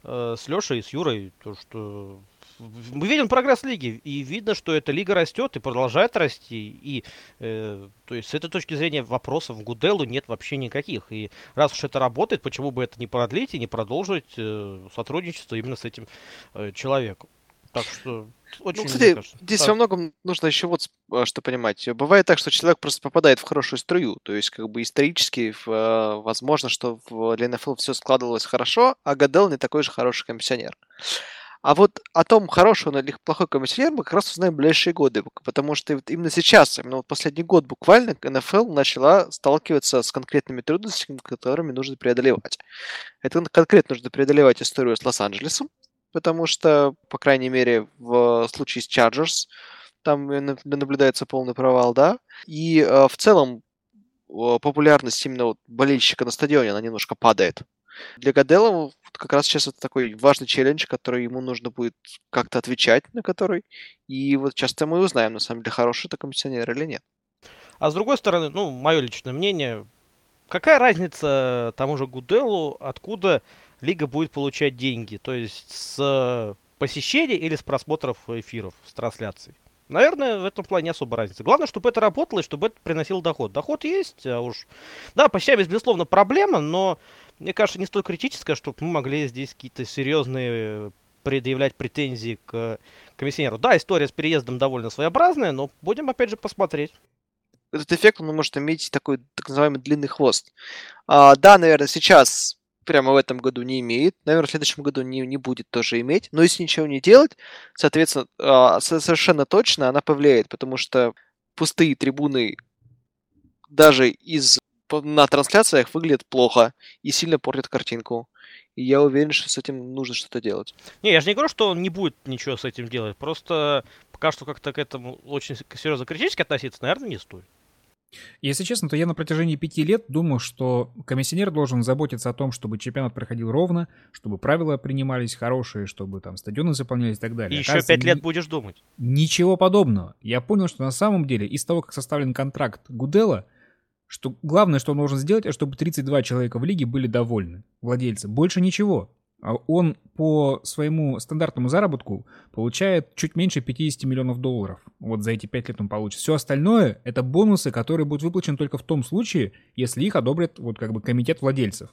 э, с Лешей и с Юрой, то что мы видим прогресс лиги, и видно, что эта лига растет и продолжает расти. И э, то есть с этой точки зрения вопросов Гуделу нет вообще никаких. И раз уж это работает, почему бы это не продлить и не продолжить э, сотрудничество именно с этим э, человеком? Так что очень, ну, кстати, кажется, здесь так. во многом нужно еще вот а, что понимать. Бывает так, что человек просто попадает в хорошую струю. То есть, как бы исторически а, возможно, что для НФЛ все складывалось хорошо, а Гадел не такой же хороший комиссионер. А вот о том, хороший он или плохой комиссионер, мы как раз узнаем в ближайшие годы. Потому что именно сейчас, именно вот последний год буквально, НФЛ начала сталкиваться с конкретными трудностями, которыми нужно преодолевать. Это конкретно нужно преодолевать историю с Лос-Анджелесом, потому что, по крайней мере, в случае с Chargers там наблюдается полный провал, да, и э, в целом популярность именно вот болельщика на стадионе, она немножко падает. Для Гаделова как раз сейчас это такой важный челлендж, который ему нужно будет как-то отвечать на который. И вот часто мы узнаем, на самом деле, хороший это комиссионер или нет. А с другой стороны, ну, мое личное мнение, какая разница тому же Гуделу, откуда лига будет получать деньги? То есть с посещений или с просмотров эфиров, с трансляций? Наверное, в этом плане не особо разницы. Главное, чтобы это работало и чтобы это приносило доход. Доход есть, а уж... Да, по частям, безусловно, проблема, но, мне кажется, не столь критическая, чтобы мы могли здесь какие-то серьезные предъявлять претензии к комиссионеру. Да, история с переездом довольно своеобразная, но будем, опять же, посмотреть. Этот эффект, он может иметь такой так называемый длинный хвост. А, да, наверное, сейчас прямо в этом году не имеет, наверное, в следующем году не, не будет тоже иметь, но если ничего не делать, соответственно, а, совершенно точно она повлияет, потому что пустые трибуны даже из на трансляциях выглядят плохо и сильно портят картинку. И я уверен, что с этим нужно что-то делать. Не, я же не говорю, что он не будет ничего с этим делать. Просто пока что как-то к этому очень серьезно критически относиться, наверное, не стоит. Если честно, то я на протяжении пяти лет думал, что комиссионер должен заботиться о том, чтобы чемпионат проходил ровно, чтобы правила принимались хорошие, чтобы там стадионы заполнялись и так далее. И еще пять лет будешь думать. Ничего подобного. Я понял, что на самом деле из того, как составлен контракт Гудела, что главное, что он должен сделать, это чтобы 32 человека в лиге были довольны, владельцы. Больше ничего. А он по своему стандартному заработку получает чуть меньше 50 миллионов долларов. Вот за эти 5 лет он получит. Все остальное — это бонусы, которые будут выплачены только в том случае, если их одобрит вот как бы комитет владельцев.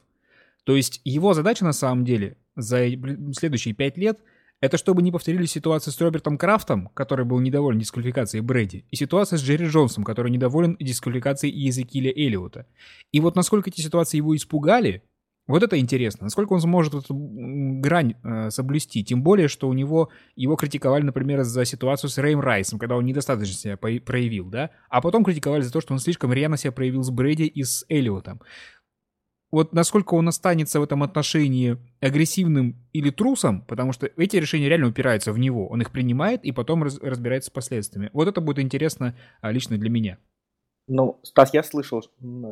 То есть его задача на самом деле за следующие 5 лет — это чтобы не повторились ситуации с Робертом Крафтом, который был недоволен дисквалификацией Брэди, и ситуация с Джерри Джонсом, который недоволен дисквалификацией Иезекииля Эллиота. И вот насколько эти ситуации его испугали, вот это интересно. Насколько он сможет эту грань э, соблюсти. Тем более, что у него его критиковали, например, за ситуацию с Рэем Райсом, когда он недостаточно себя проявил, да? А потом критиковали за то, что он слишком рьяно себя проявил с Брэди и с Эллиотом. Вот насколько он останется в этом отношении агрессивным или трусом, потому что эти решения реально упираются в него. Он их принимает и потом раз, разбирается с последствиями. Вот это будет интересно а, лично для меня. Ну, Стас, я слышал,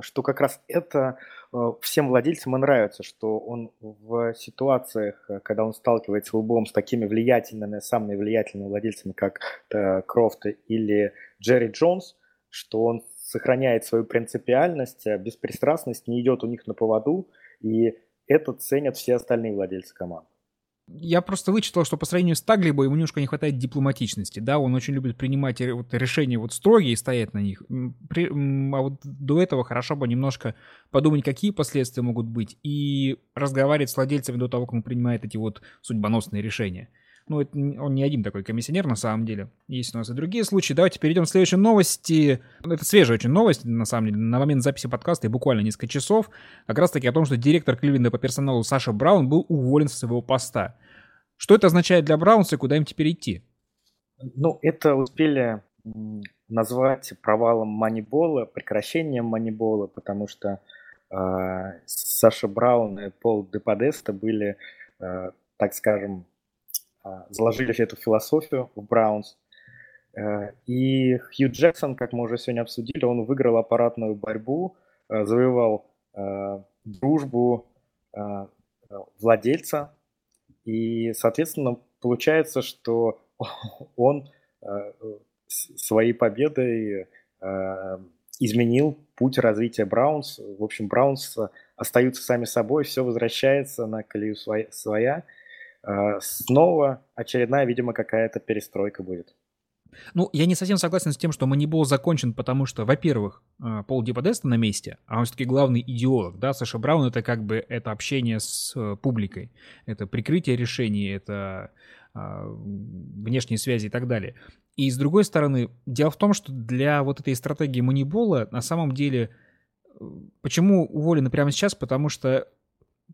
что как раз это э, всем владельцам и нравится, что он в ситуациях, э, когда он сталкивается лбом с такими влиятельными, самыми влиятельными владельцами, как э, Крофт или Джерри Джонс, что он сохраняет свою принципиальность, беспристрастность, не идет у них на поводу, и это ценят все остальные владельцы команд. Я просто вычитал, что по сравнению с Таглибо ему немножко не хватает дипломатичности. Да, он очень любит принимать вот решения вот строгие и стоять на них. При, а вот до этого хорошо бы немножко подумать, какие последствия могут быть, и разговаривать с владельцами до того, как он принимает эти вот судьбоносные решения. Ну, это, он не один такой комиссионер на самом деле. Есть у нас и другие случаи. Давайте перейдем к следующей новости. Это свежая очень новость, на самом деле. На момент записи подкаста и буквально несколько часов. Как раз таки о том, что директор Кливленда по персоналу Саша Браун был уволен со своего поста. Что это означает для Браунса и куда им теперь идти? Ну, это успели назвать провалом Манибола, прекращением Манибола, потому что э, Саша Браун и Пол Деподеста были, э, так скажем, заложили эту философию в Браунс. Э, и Хью Джексон, как мы уже сегодня обсудили, он выиграл аппаратную борьбу, э, завоевал э, дружбу владельца. И, соответственно, получается, что он своей победой изменил путь развития Браунс. В общем, Браунс остаются сами собой, все возвращается на колею своя. А, снова очередная, видимо, какая-то перестройка будет. Ну, я не совсем согласен с тем, что Манибол закончен, потому что, во-первых, а, Пол Диподеста на месте, а он все-таки главный идеолог, да, Саша Браун это как бы это общение с э, публикой, это прикрытие решений, это а, внешние связи и так далее. И с другой стороны, дело в том, что для вот этой стратегии Манибола на самом деле, э, почему уволены прямо сейчас, потому что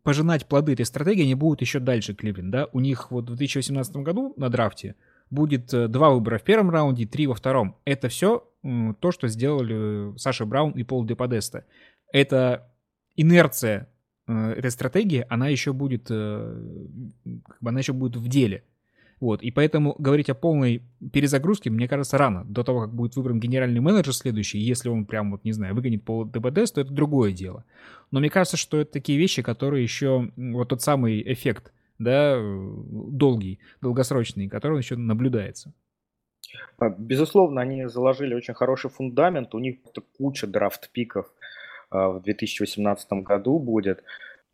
пожинать плоды этой стратегии они будут еще дальше, Кливленд, да? У них вот в 2018 году на драфте будет э, два выбора в первом раунде, три во втором. Это все то, что сделали Саша Браун и Пол Деподеста. Это инерция э, этой стратегии, она еще будет, э, как бы она еще будет в деле. Вот, и поэтому говорить о полной перезагрузке, мне кажется, рано. До того, как будет выбран генеральный менеджер следующий, если он прям, вот, не знаю, выгонит по ДБДС, то это другое дело. Но мне кажется, что это такие вещи, которые еще, вот тот самый эффект, да, долгий, долгосрочный, который еще наблюдается. А, безусловно, они заложили очень хороший фундамент, у них куча драфт-пиков а, в 2018 году будет.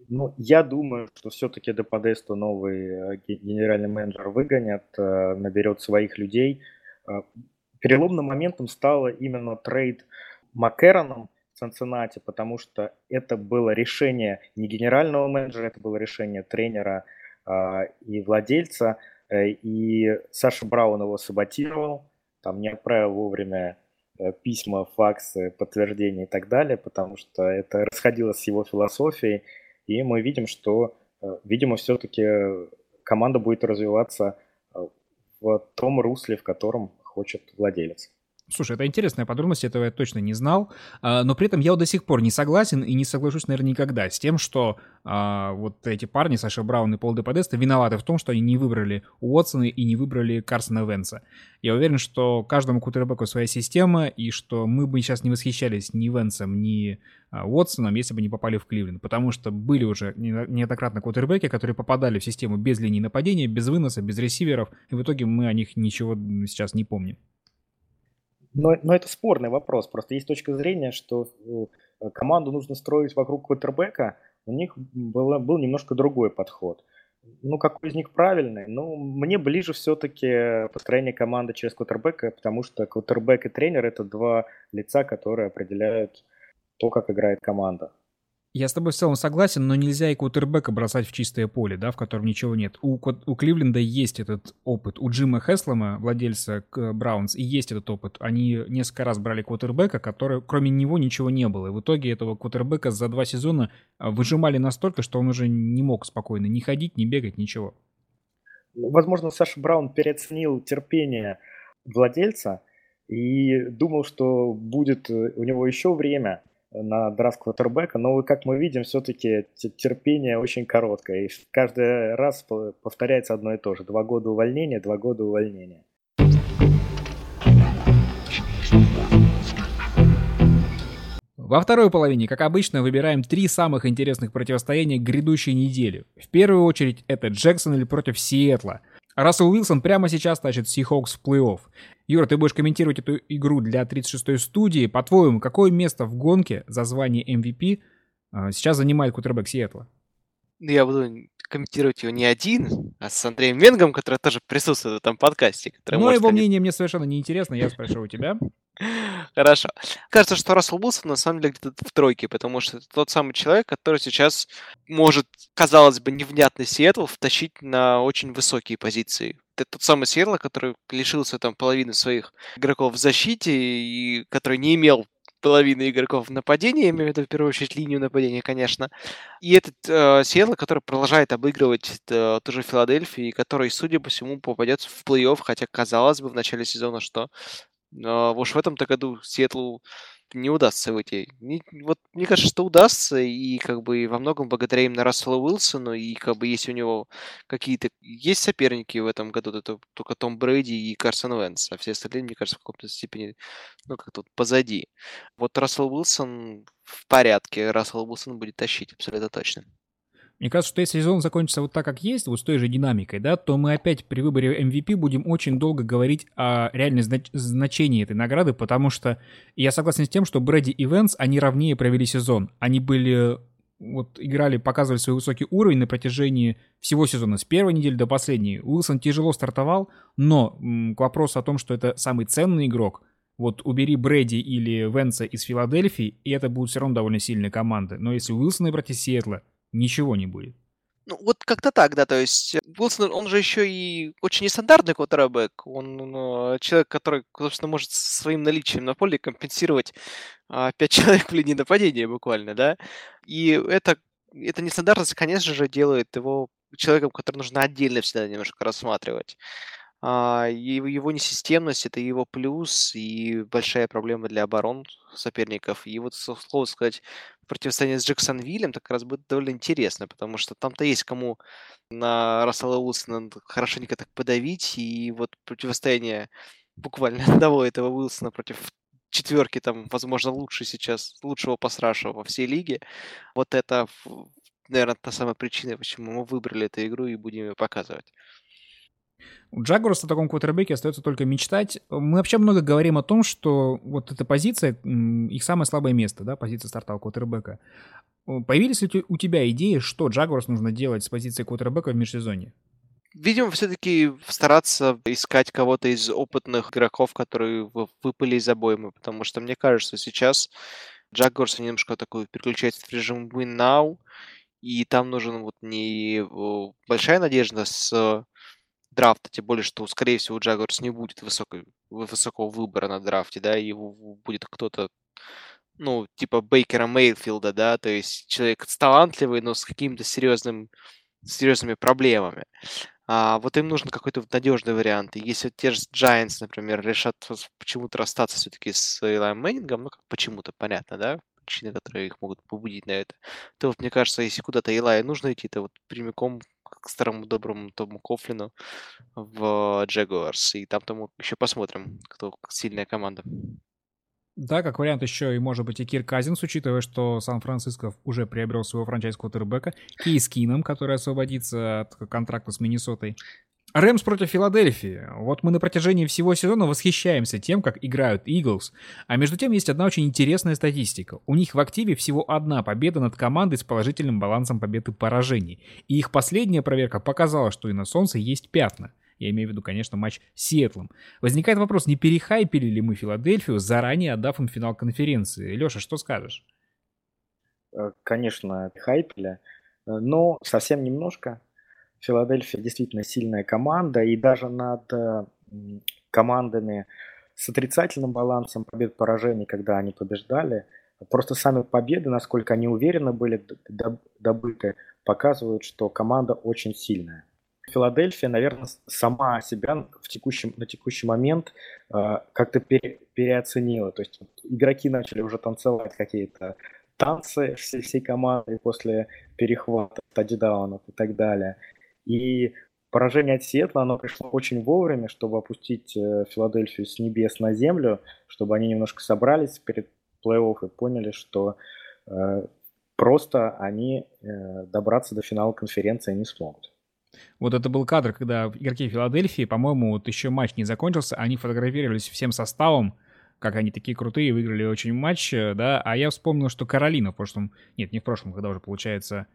Ну, я думаю, что все-таки до Подеста новый э, генеральный менеджер выгонят, э, наберет своих людей. А, переломным моментом стало именно трейд Маккероном в Цинциннати, потому что это было решение не генерального менеджера, это было решение тренера и владельца – Э, и Саша Браун его саботировал, там не отправил вовремя э, письма, факсы, подтверждения и так далее, потому что это расходилось с его философией, и мы видим, что, э, видимо, все-таки команда будет развиваться в том русле, в котором хочет владелец. Слушай, это интересная подробность, этого я точно не знал, а, но при этом я до сих пор не согласен и не соглашусь, наверное, никогда с тем, что а, вот эти парни, Саша Браун и Пол де Подеста, виноваты в том, что они не выбрали Уотсона и не выбрали Карсона Венса. Я уверен, что каждому кутербеку своя система, и что мы бы сейчас не восхищались ни Венсом, ни а, Уотсоном, если бы не попали в Кливленд, потому что были уже неоднократно кутербеки, которые попадали в систему без линии нападения, без выноса, без ресиверов, и в итоге мы о них ничего сейчас не помним. Но, но это спорный вопрос. Просто есть точка зрения, что э, команду нужно строить вокруг квотербека. У них было, был немножко другой подход. Ну, какой из них правильный? Ну, мне ближе все-таки построение команды через квотербека, потому что квотербек и тренер – это два лица, которые определяют то, как играет команда. Я с тобой в целом согласен, но нельзя и кутербека бросать в чистое поле, да, в котором ничего нет. У, у Кливленда есть этот опыт. У Джима Хеслома, владельца Браунс, и есть этот опыт. Они несколько раз брали кутербека, который, кроме него ничего не было. И в итоге этого кутербека за два сезона а, выжимали настолько, что он уже не мог спокойно ни ходить, ни бегать, ничего. Возможно, Саша Браун переоценил терпение владельца и думал, что будет у него еще время на драфт квотербека, но как мы видим, все-таки терпение очень короткое, и каждый раз повторяется одно и то же. Два года увольнения, два года увольнения. Во второй половине, как обычно, выбираем три самых интересных противостояния грядущей недели. В первую очередь это Джексон или против Сиэтла – Рассел Уилсон прямо сейчас тащит Seahawks в плей-офф. Юра, ты будешь комментировать эту игру для 36-й студии. По-твоему, какое место в гонке за звание MVP а, сейчас занимает кутербэк Сиэтла? Ну, я буду комментировать его не один, а с Андреем Менгом, который тоже присутствует в этом подкасте. Но его мнение мне совершенно не интересно, я спрошу у тебя. Хорошо. Кажется, что Рассел Уилсон на самом деле где-то в тройке, потому что это тот самый человек, который сейчас может, казалось бы, невнятный Сиэтл втащить на очень высокие позиции. Тот самый Сиэтл, который лишился там половины своих игроков в защите и который не имел половины игроков в нападении, я имею в виду в первую очередь линию нападения, конечно. И этот э, Сиэтл, который продолжает обыгрывать э, ту же Филадельфию, и который, судя по всему, попадет в плей-офф, хотя казалось бы в начале сезона, что но уж в этом-то году Сиэтлу не удастся выйти. Не, вот мне кажется, что удастся, и как бы во многом благодаря именно Расселу Уилсону, и как бы есть у него какие-то... Есть соперники в этом году, это только Том Брэди и Карсон Венс, а все остальные, мне кажется, в каком-то степени, ну, как тут позади. Вот Рассел Уилсон в порядке, Рассел Уилсон будет тащить, абсолютно точно. Мне кажется, что если сезон закончится вот так, как есть, вот с той же динамикой, да, то мы опять при выборе MVP будем очень долго говорить о реальном знач- значении этой награды, потому что я согласен с тем, что Брэди и Венс, они ровнее провели сезон. Они были вот играли, показывали свой высокий уровень на протяжении всего сезона, с первой недели до последней. Уилсон тяжело стартовал, но м, к вопросу о том, что это самый ценный игрок, вот убери Брэди или Венса из Филадельфии, и это будут все равно довольно сильные команды. Но если Уилсона брать из Сиэтла, ничего не будет. Ну, вот как-то так, да, то есть э, Уилсон, он же еще и очень нестандартный квотербек, он ну, человек, который, собственно, может своим наличием на поле компенсировать а, пять человек в линии нападения буквально, да, и это, эта нестандартность, конечно же, делает его человеком, который нужно отдельно всегда немножко рассматривать. А, его несистемность это его плюс и большая проблема для оборон соперников. И вот, слово сказать, противостояние с Джексонвиллем так как раз будет довольно интересно, потому что там-то есть кому на Рассела Уилсона хорошенько так подавить, и вот противостояние буквально одного этого Уилсона против четверки, там, возможно, лучше сейчас, лучшего пасраша во всей лиге. Вот это, наверное, та самая причина, почему мы выбрали эту игру и будем ее показывать. У Джагорса о таком квотербеке остается только мечтать. Мы вообще много говорим о том, что вот эта позиция, их самое слабое место, да, позиция стартового квотербека. Появились ли у тебя идеи, что Джагорс нужно делать с позиции квотербека в межсезонье? Видимо, все-таки стараться искать кого-то из опытных игроков, которые выпали из обоймы, потому что мне кажется, сейчас Джагорс немножко такой переключается в режим win now, и там нужен вот не большая надежда с драфта, тем более, что, скорее всего, у Джагорс не будет высокой, высокого выбора на драфте, да, и будет кто-то, ну, типа Бейкера Мейлфилда, да, то есть человек талантливый, но с каким-то серьезным, серьезными проблемами. А, вот им нужен какой-то надежный вариант. И если те же Giants, например, решат почему-то расстаться все-таки с Илайм Мэннингом, ну, как почему-то, понятно, да, причины, которые их могут побудить на это, то вот мне кажется, если куда-то Илая нужно идти, то вот прямиком к старому доброму Тому Кофлину в Jaguars. И там тому еще посмотрим, кто сильная команда. Да, как вариант еще и может быть и Кир Казинс, учитывая, что Сан-Франциско уже приобрел своего франчайз квотербека, Кейс Кином, который освободится от контракта с Миннесотой. Рэмс против Филадельфии. Вот мы на протяжении всего сезона восхищаемся тем, как играют Иглс. А между тем есть одна очень интересная статистика. У них в активе всего одна победа над командой с положительным балансом побед и поражений. И их последняя проверка показала, что и на солнце есть пятна. Я имею в виду, конечно, матч с Сиэтлом. Возникает вопрос, не перехайпили ли мы Филадельфию, заранее отдав им финал конференции? Леша, что скажешь? Э, конечно, хайпили, э, но совсем немножко. Филадельфия действительно сильная команда, и даже над э, командами с отрицательным балансом побед-поражений, когда они побеждали, просто сами победы, насколько они уверенно были добыты, показывают, что команда очень сильная. Филадельфия, наверное, сама себя в текущем, на текущий момент э, как-то пере, переоценила. То есть игроки начали уже танцевать какие-то танцы всей, всей команды после перехвата тачдаунов и так далее. И поражение от Сиэтла, оно пришло очень вовремя, чтобы опустить э, Филадельфию с небес на землю, чтобы они немножко собрались перед плей-офф и поняли, что э, просто они э, добраться до финала конференции не смогут. Вот это был кадр, когда игроки Филадельфии, по-моему, вот еще матч не закончился, они фотографировались всем составом, как они такие крутые, выиграли очень матч, э, да, а я вспомнил, что Каролина в прошлом, нет, не в прошлом, когда уже получается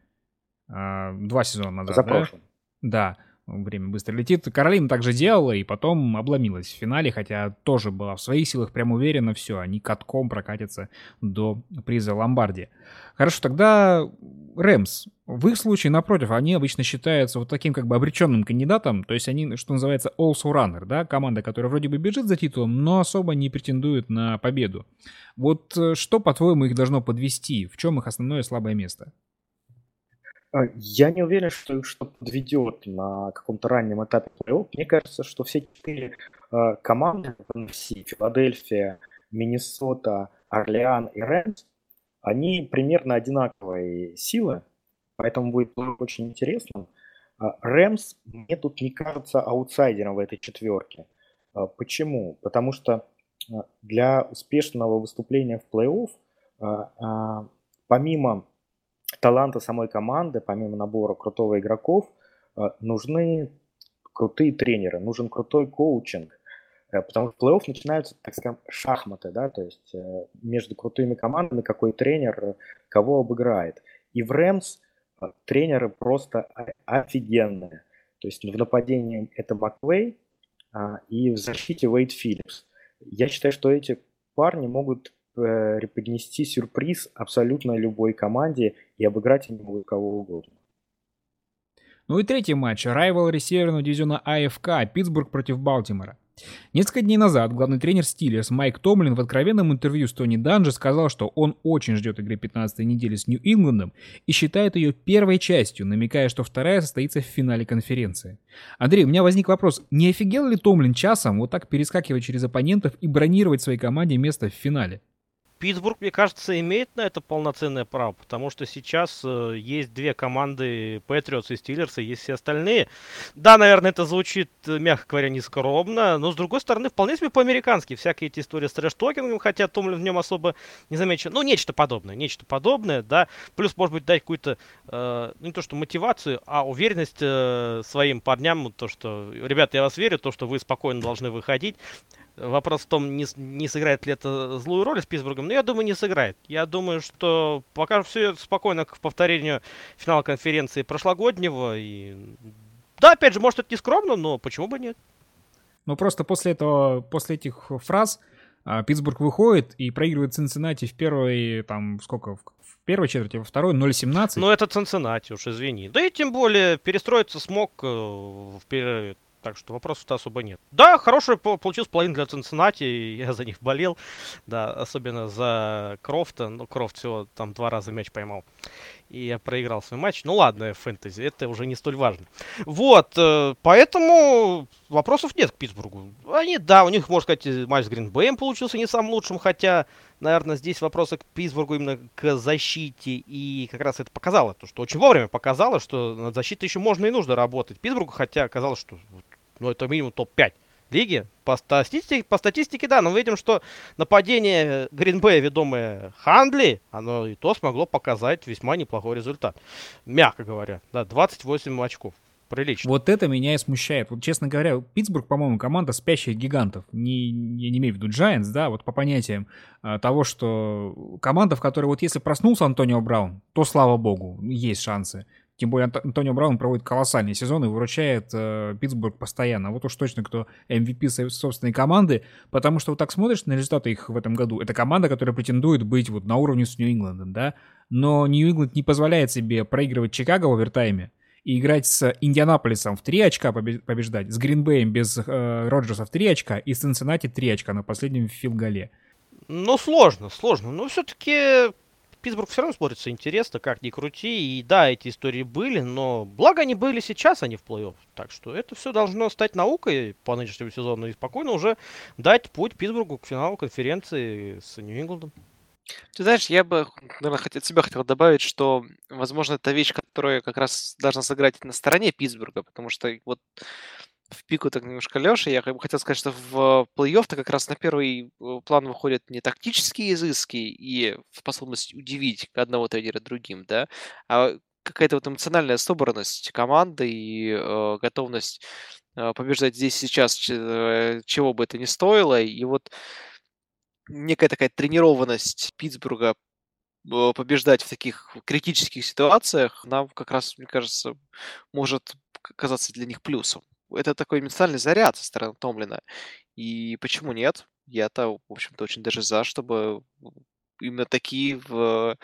э, два сезона назад, За да? прошлым. Да, время быстро летит. Каролина также делала и потом обломилась в финале, хотя тоже была в своих силах, прям уверена, все, они катком прокатятся до приза Ломбарди. Хорошо, тогда Рэмс. В их случае, напротив, они обычно считаются вот таким как бы обреченным кандидатом, то есть они, что называется, also runner, да, команда, которая вроде бы бежит за титулом, но особо не претендует на победу. Вот э, что, по-твоему, их должно подвести? В чем их основное слабое место? А, я не уверен, что их что подведет на каком-то раннем этапе плей-офф. Мне кажется, что все четыре э, команды в NFC, Филадельфия, Миннесота, Орлеан и Рэмс, они примерно одинаковые силы, поэтому будет очень интересно. А, Рэмс мне тут не кажется аутсайдером в этой четверке. Почему? Потому что для успешного выступления в плей-офф, помимо таланта самой команды, помимо набора крутого игроков, э, нужны крутые тренеры, нужен крутой коучинг. Э, потому что плей-офф начинаются, так скажем, шахматы, да, то есть э, между крутыми командами какой тренер кого обыграет. И в Рэмс тренеры просто офигенные. То есть в нападении это Маквей, а, и в защите Уэйд Филлипс. Я считаю, что эти парни могут преподнести сюрприз абсолютно любой команде и обыграть могут кого угодно. Ну и третий матч. Райвал северного дивизиона АФК. Питтсбург против Балтимора. Несколько дней назад главный тренер Стиллерс Майк Томлин в откровенном интервью с Тони Данжи сказал, что он очень ждет игры 15 недели с Нью-Ингландом и считает ее первой частью, намекая, что вторая состоится в финале конференции. Андрей, у меня возник вопрос, не офигел ли Томлин часом вот так перескакивать через оппонентов и бронировать своей команде место в финале? Питтсбург, мне кажется, имеет на это полноценное право, потому что сейчас э, есть две команды, Патриотс и Стиллерс, и есть все остальные. Да, наверное, это звучит, э, мягко говоря, нескромно, но, с другой стороны, вполне себе по-американски. Всякие эти истории с трэш-токингом, хотя Томлин в нем особо не замечен. Ну, нечто подобное, нечто подобное, да. Плюс, может быть, дать какую-то, э, ну, не то что мотивацию, а уверенность э, своим парням, то, что, ребята, я вас верю, то, что вы спокойно должны выходить. Вопрос в том, не, не сыграет ли это злую роль с Питтсбургом, но я думаю, не сыграет. Я думаю, что пока все спокойно к повторению финала конференции прошлогоднего. И... Да, опять же, может, это не скромно, но почему бы нет? Ну, просто после этого, после этих фраз а, Питтсбург выходит и проигрывает Цинциннати в первой, там, сколько, в первой четверти, во второй 0-17. Ну, это Цинциннати уж, извини. Да и тем более перестроиться смог э, в, так что вопросов-то особо нет. Да, хороший получился половина для Цинциннати, я за них болел. Да, особенно за Крофта. Ну, Крофт всего там два раза мяч поймал. И я проиграл свой матч. Ну ладно, фэнтези, это уже не столь важно. Вот, э, поэтому вопросов нет к Питтсбургу. Они, да, у них, можно сказать, матч с Гринбэем получился не самым лучшим, хотя, наверное, здесь вопросы к Питтсбургу именно к защите. И как раз это показало, то, что очень вовремя показало, что над защитой еще можно и нужно работать Питтсбургу, хотя оказалось, что ну, это минимум топ-5 лиги. По статистике, по статистике, да, но мы видим, что нападение Гринбея, ведомое Хандли, оно и то смогло показать весьма неплохой результат. Мягко говоря, да, 28 очков. Прилично. Вот это меня и смущает. Вот, честно говоря, Питтсбург, по-моему, команда спящих гигантов. Не, я не имею в виду Giants, да, вот по понятиям а, того, что команда, в которой вот если проснулся Антонио Браун, то, слава богу, есть шансы. Тем более Антонио Браун проводит колоссальный сезон и выручает э, Питтсбург постоянно. Вот уж точно кто MVP своей собственной команды, потому что вот так смотришь на результаты их в этом году. Это команда, которая претендует быть вот на уровне с Нью-Ингландом, да. Но Нью-Ингланд не позволяет себе проигрывать Чикаго в овертайме и играть с Индианаполисом в 3 очка побеждать, с Гринбеем без э, Роджерса в 3 очка и с Цинциннати 3 очка на последнем филгале. Ну, сложно, сложно. Но все-таки Питтсбург все равно смотрится интересно, как ни крути. И да, эти истории были, но благо они были сейчас, а в плей-офф. Так что это все должно стать наукой по нынешнему сезону и спокойно уже дать путь Питтсбургу к финалу конференции с Нью-Ингландом. Ты знаешь, я бы, наверное, от себя хотел добавить, что, возможно, это вещь, которая как раз должна сыграть на стороне Питтсбурга, потому что вот в пику так немножко Леша. Я хотел сказать, что в плей-офф-то как раз на первый э, план выходят не тактические изыски и способность удивить одного тренера другим, да, а какая-то вот эмоциональная собранность команды и э, готовность э, побеждать здесь сейчас, э, чего бы это ни стоило. И вот некая такая тренированность Питтсбурга э, побеждать в таких критических ситуациях, нам как раз, мне кажется, может казаться для них плюсом это такой ментальный заряд со стороны Томлина. И почему нет? Я-то, в общем-то, очень даже за, чтобы именно такие в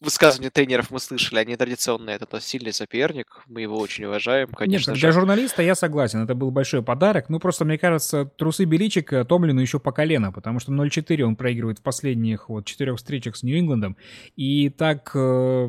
высказывания тренеров мы слышали, они традиционные, это сильный соперник, мы его очень уважаем, конечно Нет, же. для журналиста я согласен, это был большой подарок, ну просто, мне кажется, трусы Беличика Томлину еще по колено, потому что 0-4 он проигрывает в последних вот четырех встречах с Нью-Ингландом, и так э,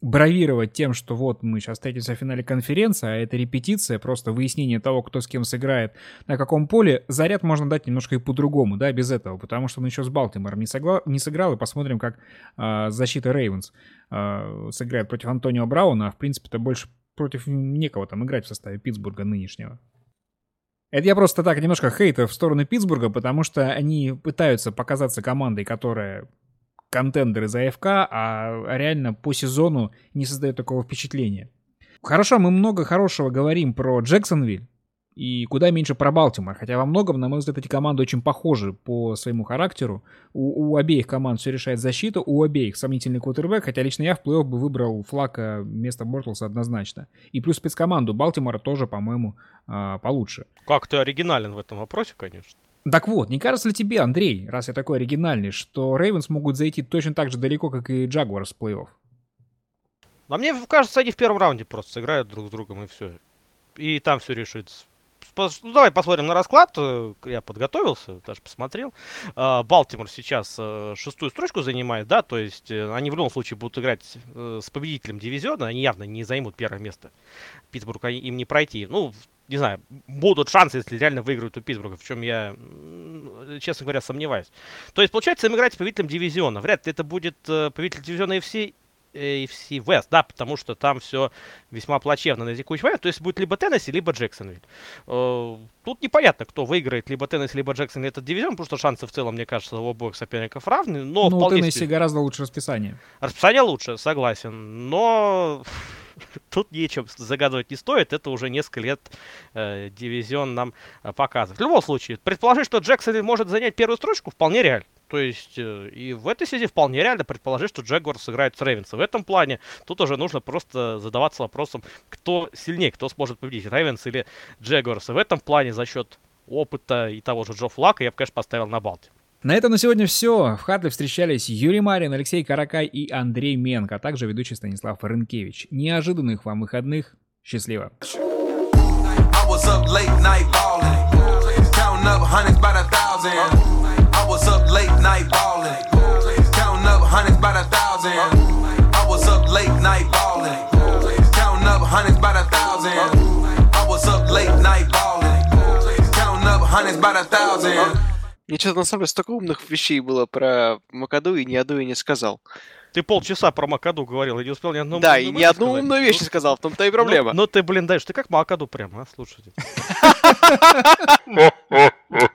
бравировать тем, что вот мы сейчас встретимся в финале конференции, а это репетиция, просто выяснение того, кто с кем сыграет, на каком поле, заряд можно дать немножко и по-другому, да, без этого, потому что он еще с Балтимором не, согла- не сыграл, и посмотрим, как э, защита Рейвенс э, сыграет против Антонио Брауна, а в принципе-то больше против некого там играть в составе Питтсбурга нынешнего. Это я просто так немножко хейта в сторону Питтсбурга, потому что они пытаются показаться командой, которая контендер из АФК, а реально по сезону не создает такого впечатления. Хорошо, мы много хорошего говорим про Джексонвиль и куда меньше про Балтимор. Хотя во многом, на мой взгляд, эти команды очень похожи по своему характеру. У, у обеих команд все решает защита, у обеих сомнительный квотербек, хотя лично я в плей-офф бы выбрал Флака вместо Бортлса однозначно. И плюс спецкоманду Балтимора тоже, по-моему, а, получше. Как ты оригинален в этом вопросе, конечно. Так вот, не кажется ли тебе, Андрей, раз я такой оригинальный, что Рейвенс могут зайти точно так же далеко, как и Джагуарс в плей-офф? А мне кажется, они в первом раунде просто сыграют друг с другом и все. И там все решится. Ну, давай посмотрим на расклад. Э, я подготовился, даже посмотрел. А, Балтимор сейчас э, шестую строчку занимает, да, то есть э, они в любом случае будут играть с победителем дивизиона, они явно не займут первое место. Питтсбург им не пройти. Ну, не знаю, будут шансы, если реально выиграют у Питтсбурга, в чем я, честно говоря, сомневаюсь. То есть, получается, им играть с победителем дивизиона. Вряд ли это будет э, победитель дивизиона FC AFC West, да, потому что там все весьма плачевно на текущий момент. То есть будет либо Теннесси, либо Джексонвиль. Э, тут непонятно, кто выиграет, либо Теннесси, либо Джексонвиль этот дивизион, потому что шансы в целом, мне кажется, у обоих соперников равны. Но ну, у Теннесси гораздо лучше расписание. Расписание лучше, согласен. Но тут нечем загадывать не стоит. Это уже несколько лет э, дивизион нам э, показывает. В любом случае, предположить, что Джексон может занять первую строчку, вполне реально. То есть э, и в этой связи вполне реально предположить, что Джегуар сыграет с Рейвенс. В этом плане тут уже нужно просто задаваться вопросом, кто сильнее, кто сможет победить, Рейвенс или Джегуарс. И в этом плане за счет опыта и того же Джо Флака я бы, конечно, поставил на Балти. На этом на сегодня все. В Хатле встречались Юрий Марин, Алексей Каракай и Андрей Менко, а также ведущий Станислав Рынкевич. Неожиданных вам выходных. Счастливо. hundreds by the thousand. Мне что-то на самом деле столько умных вещей было про Макаду, и ни одну я не сказал. Ты полчаса про Макаду говорил и не успел ни одну Да, и ни одну сказать. умную вещь не сказал, в том-то и проблема. Ну, ну ты, блин, даешь, ты как Макаду прям, а, слушайте.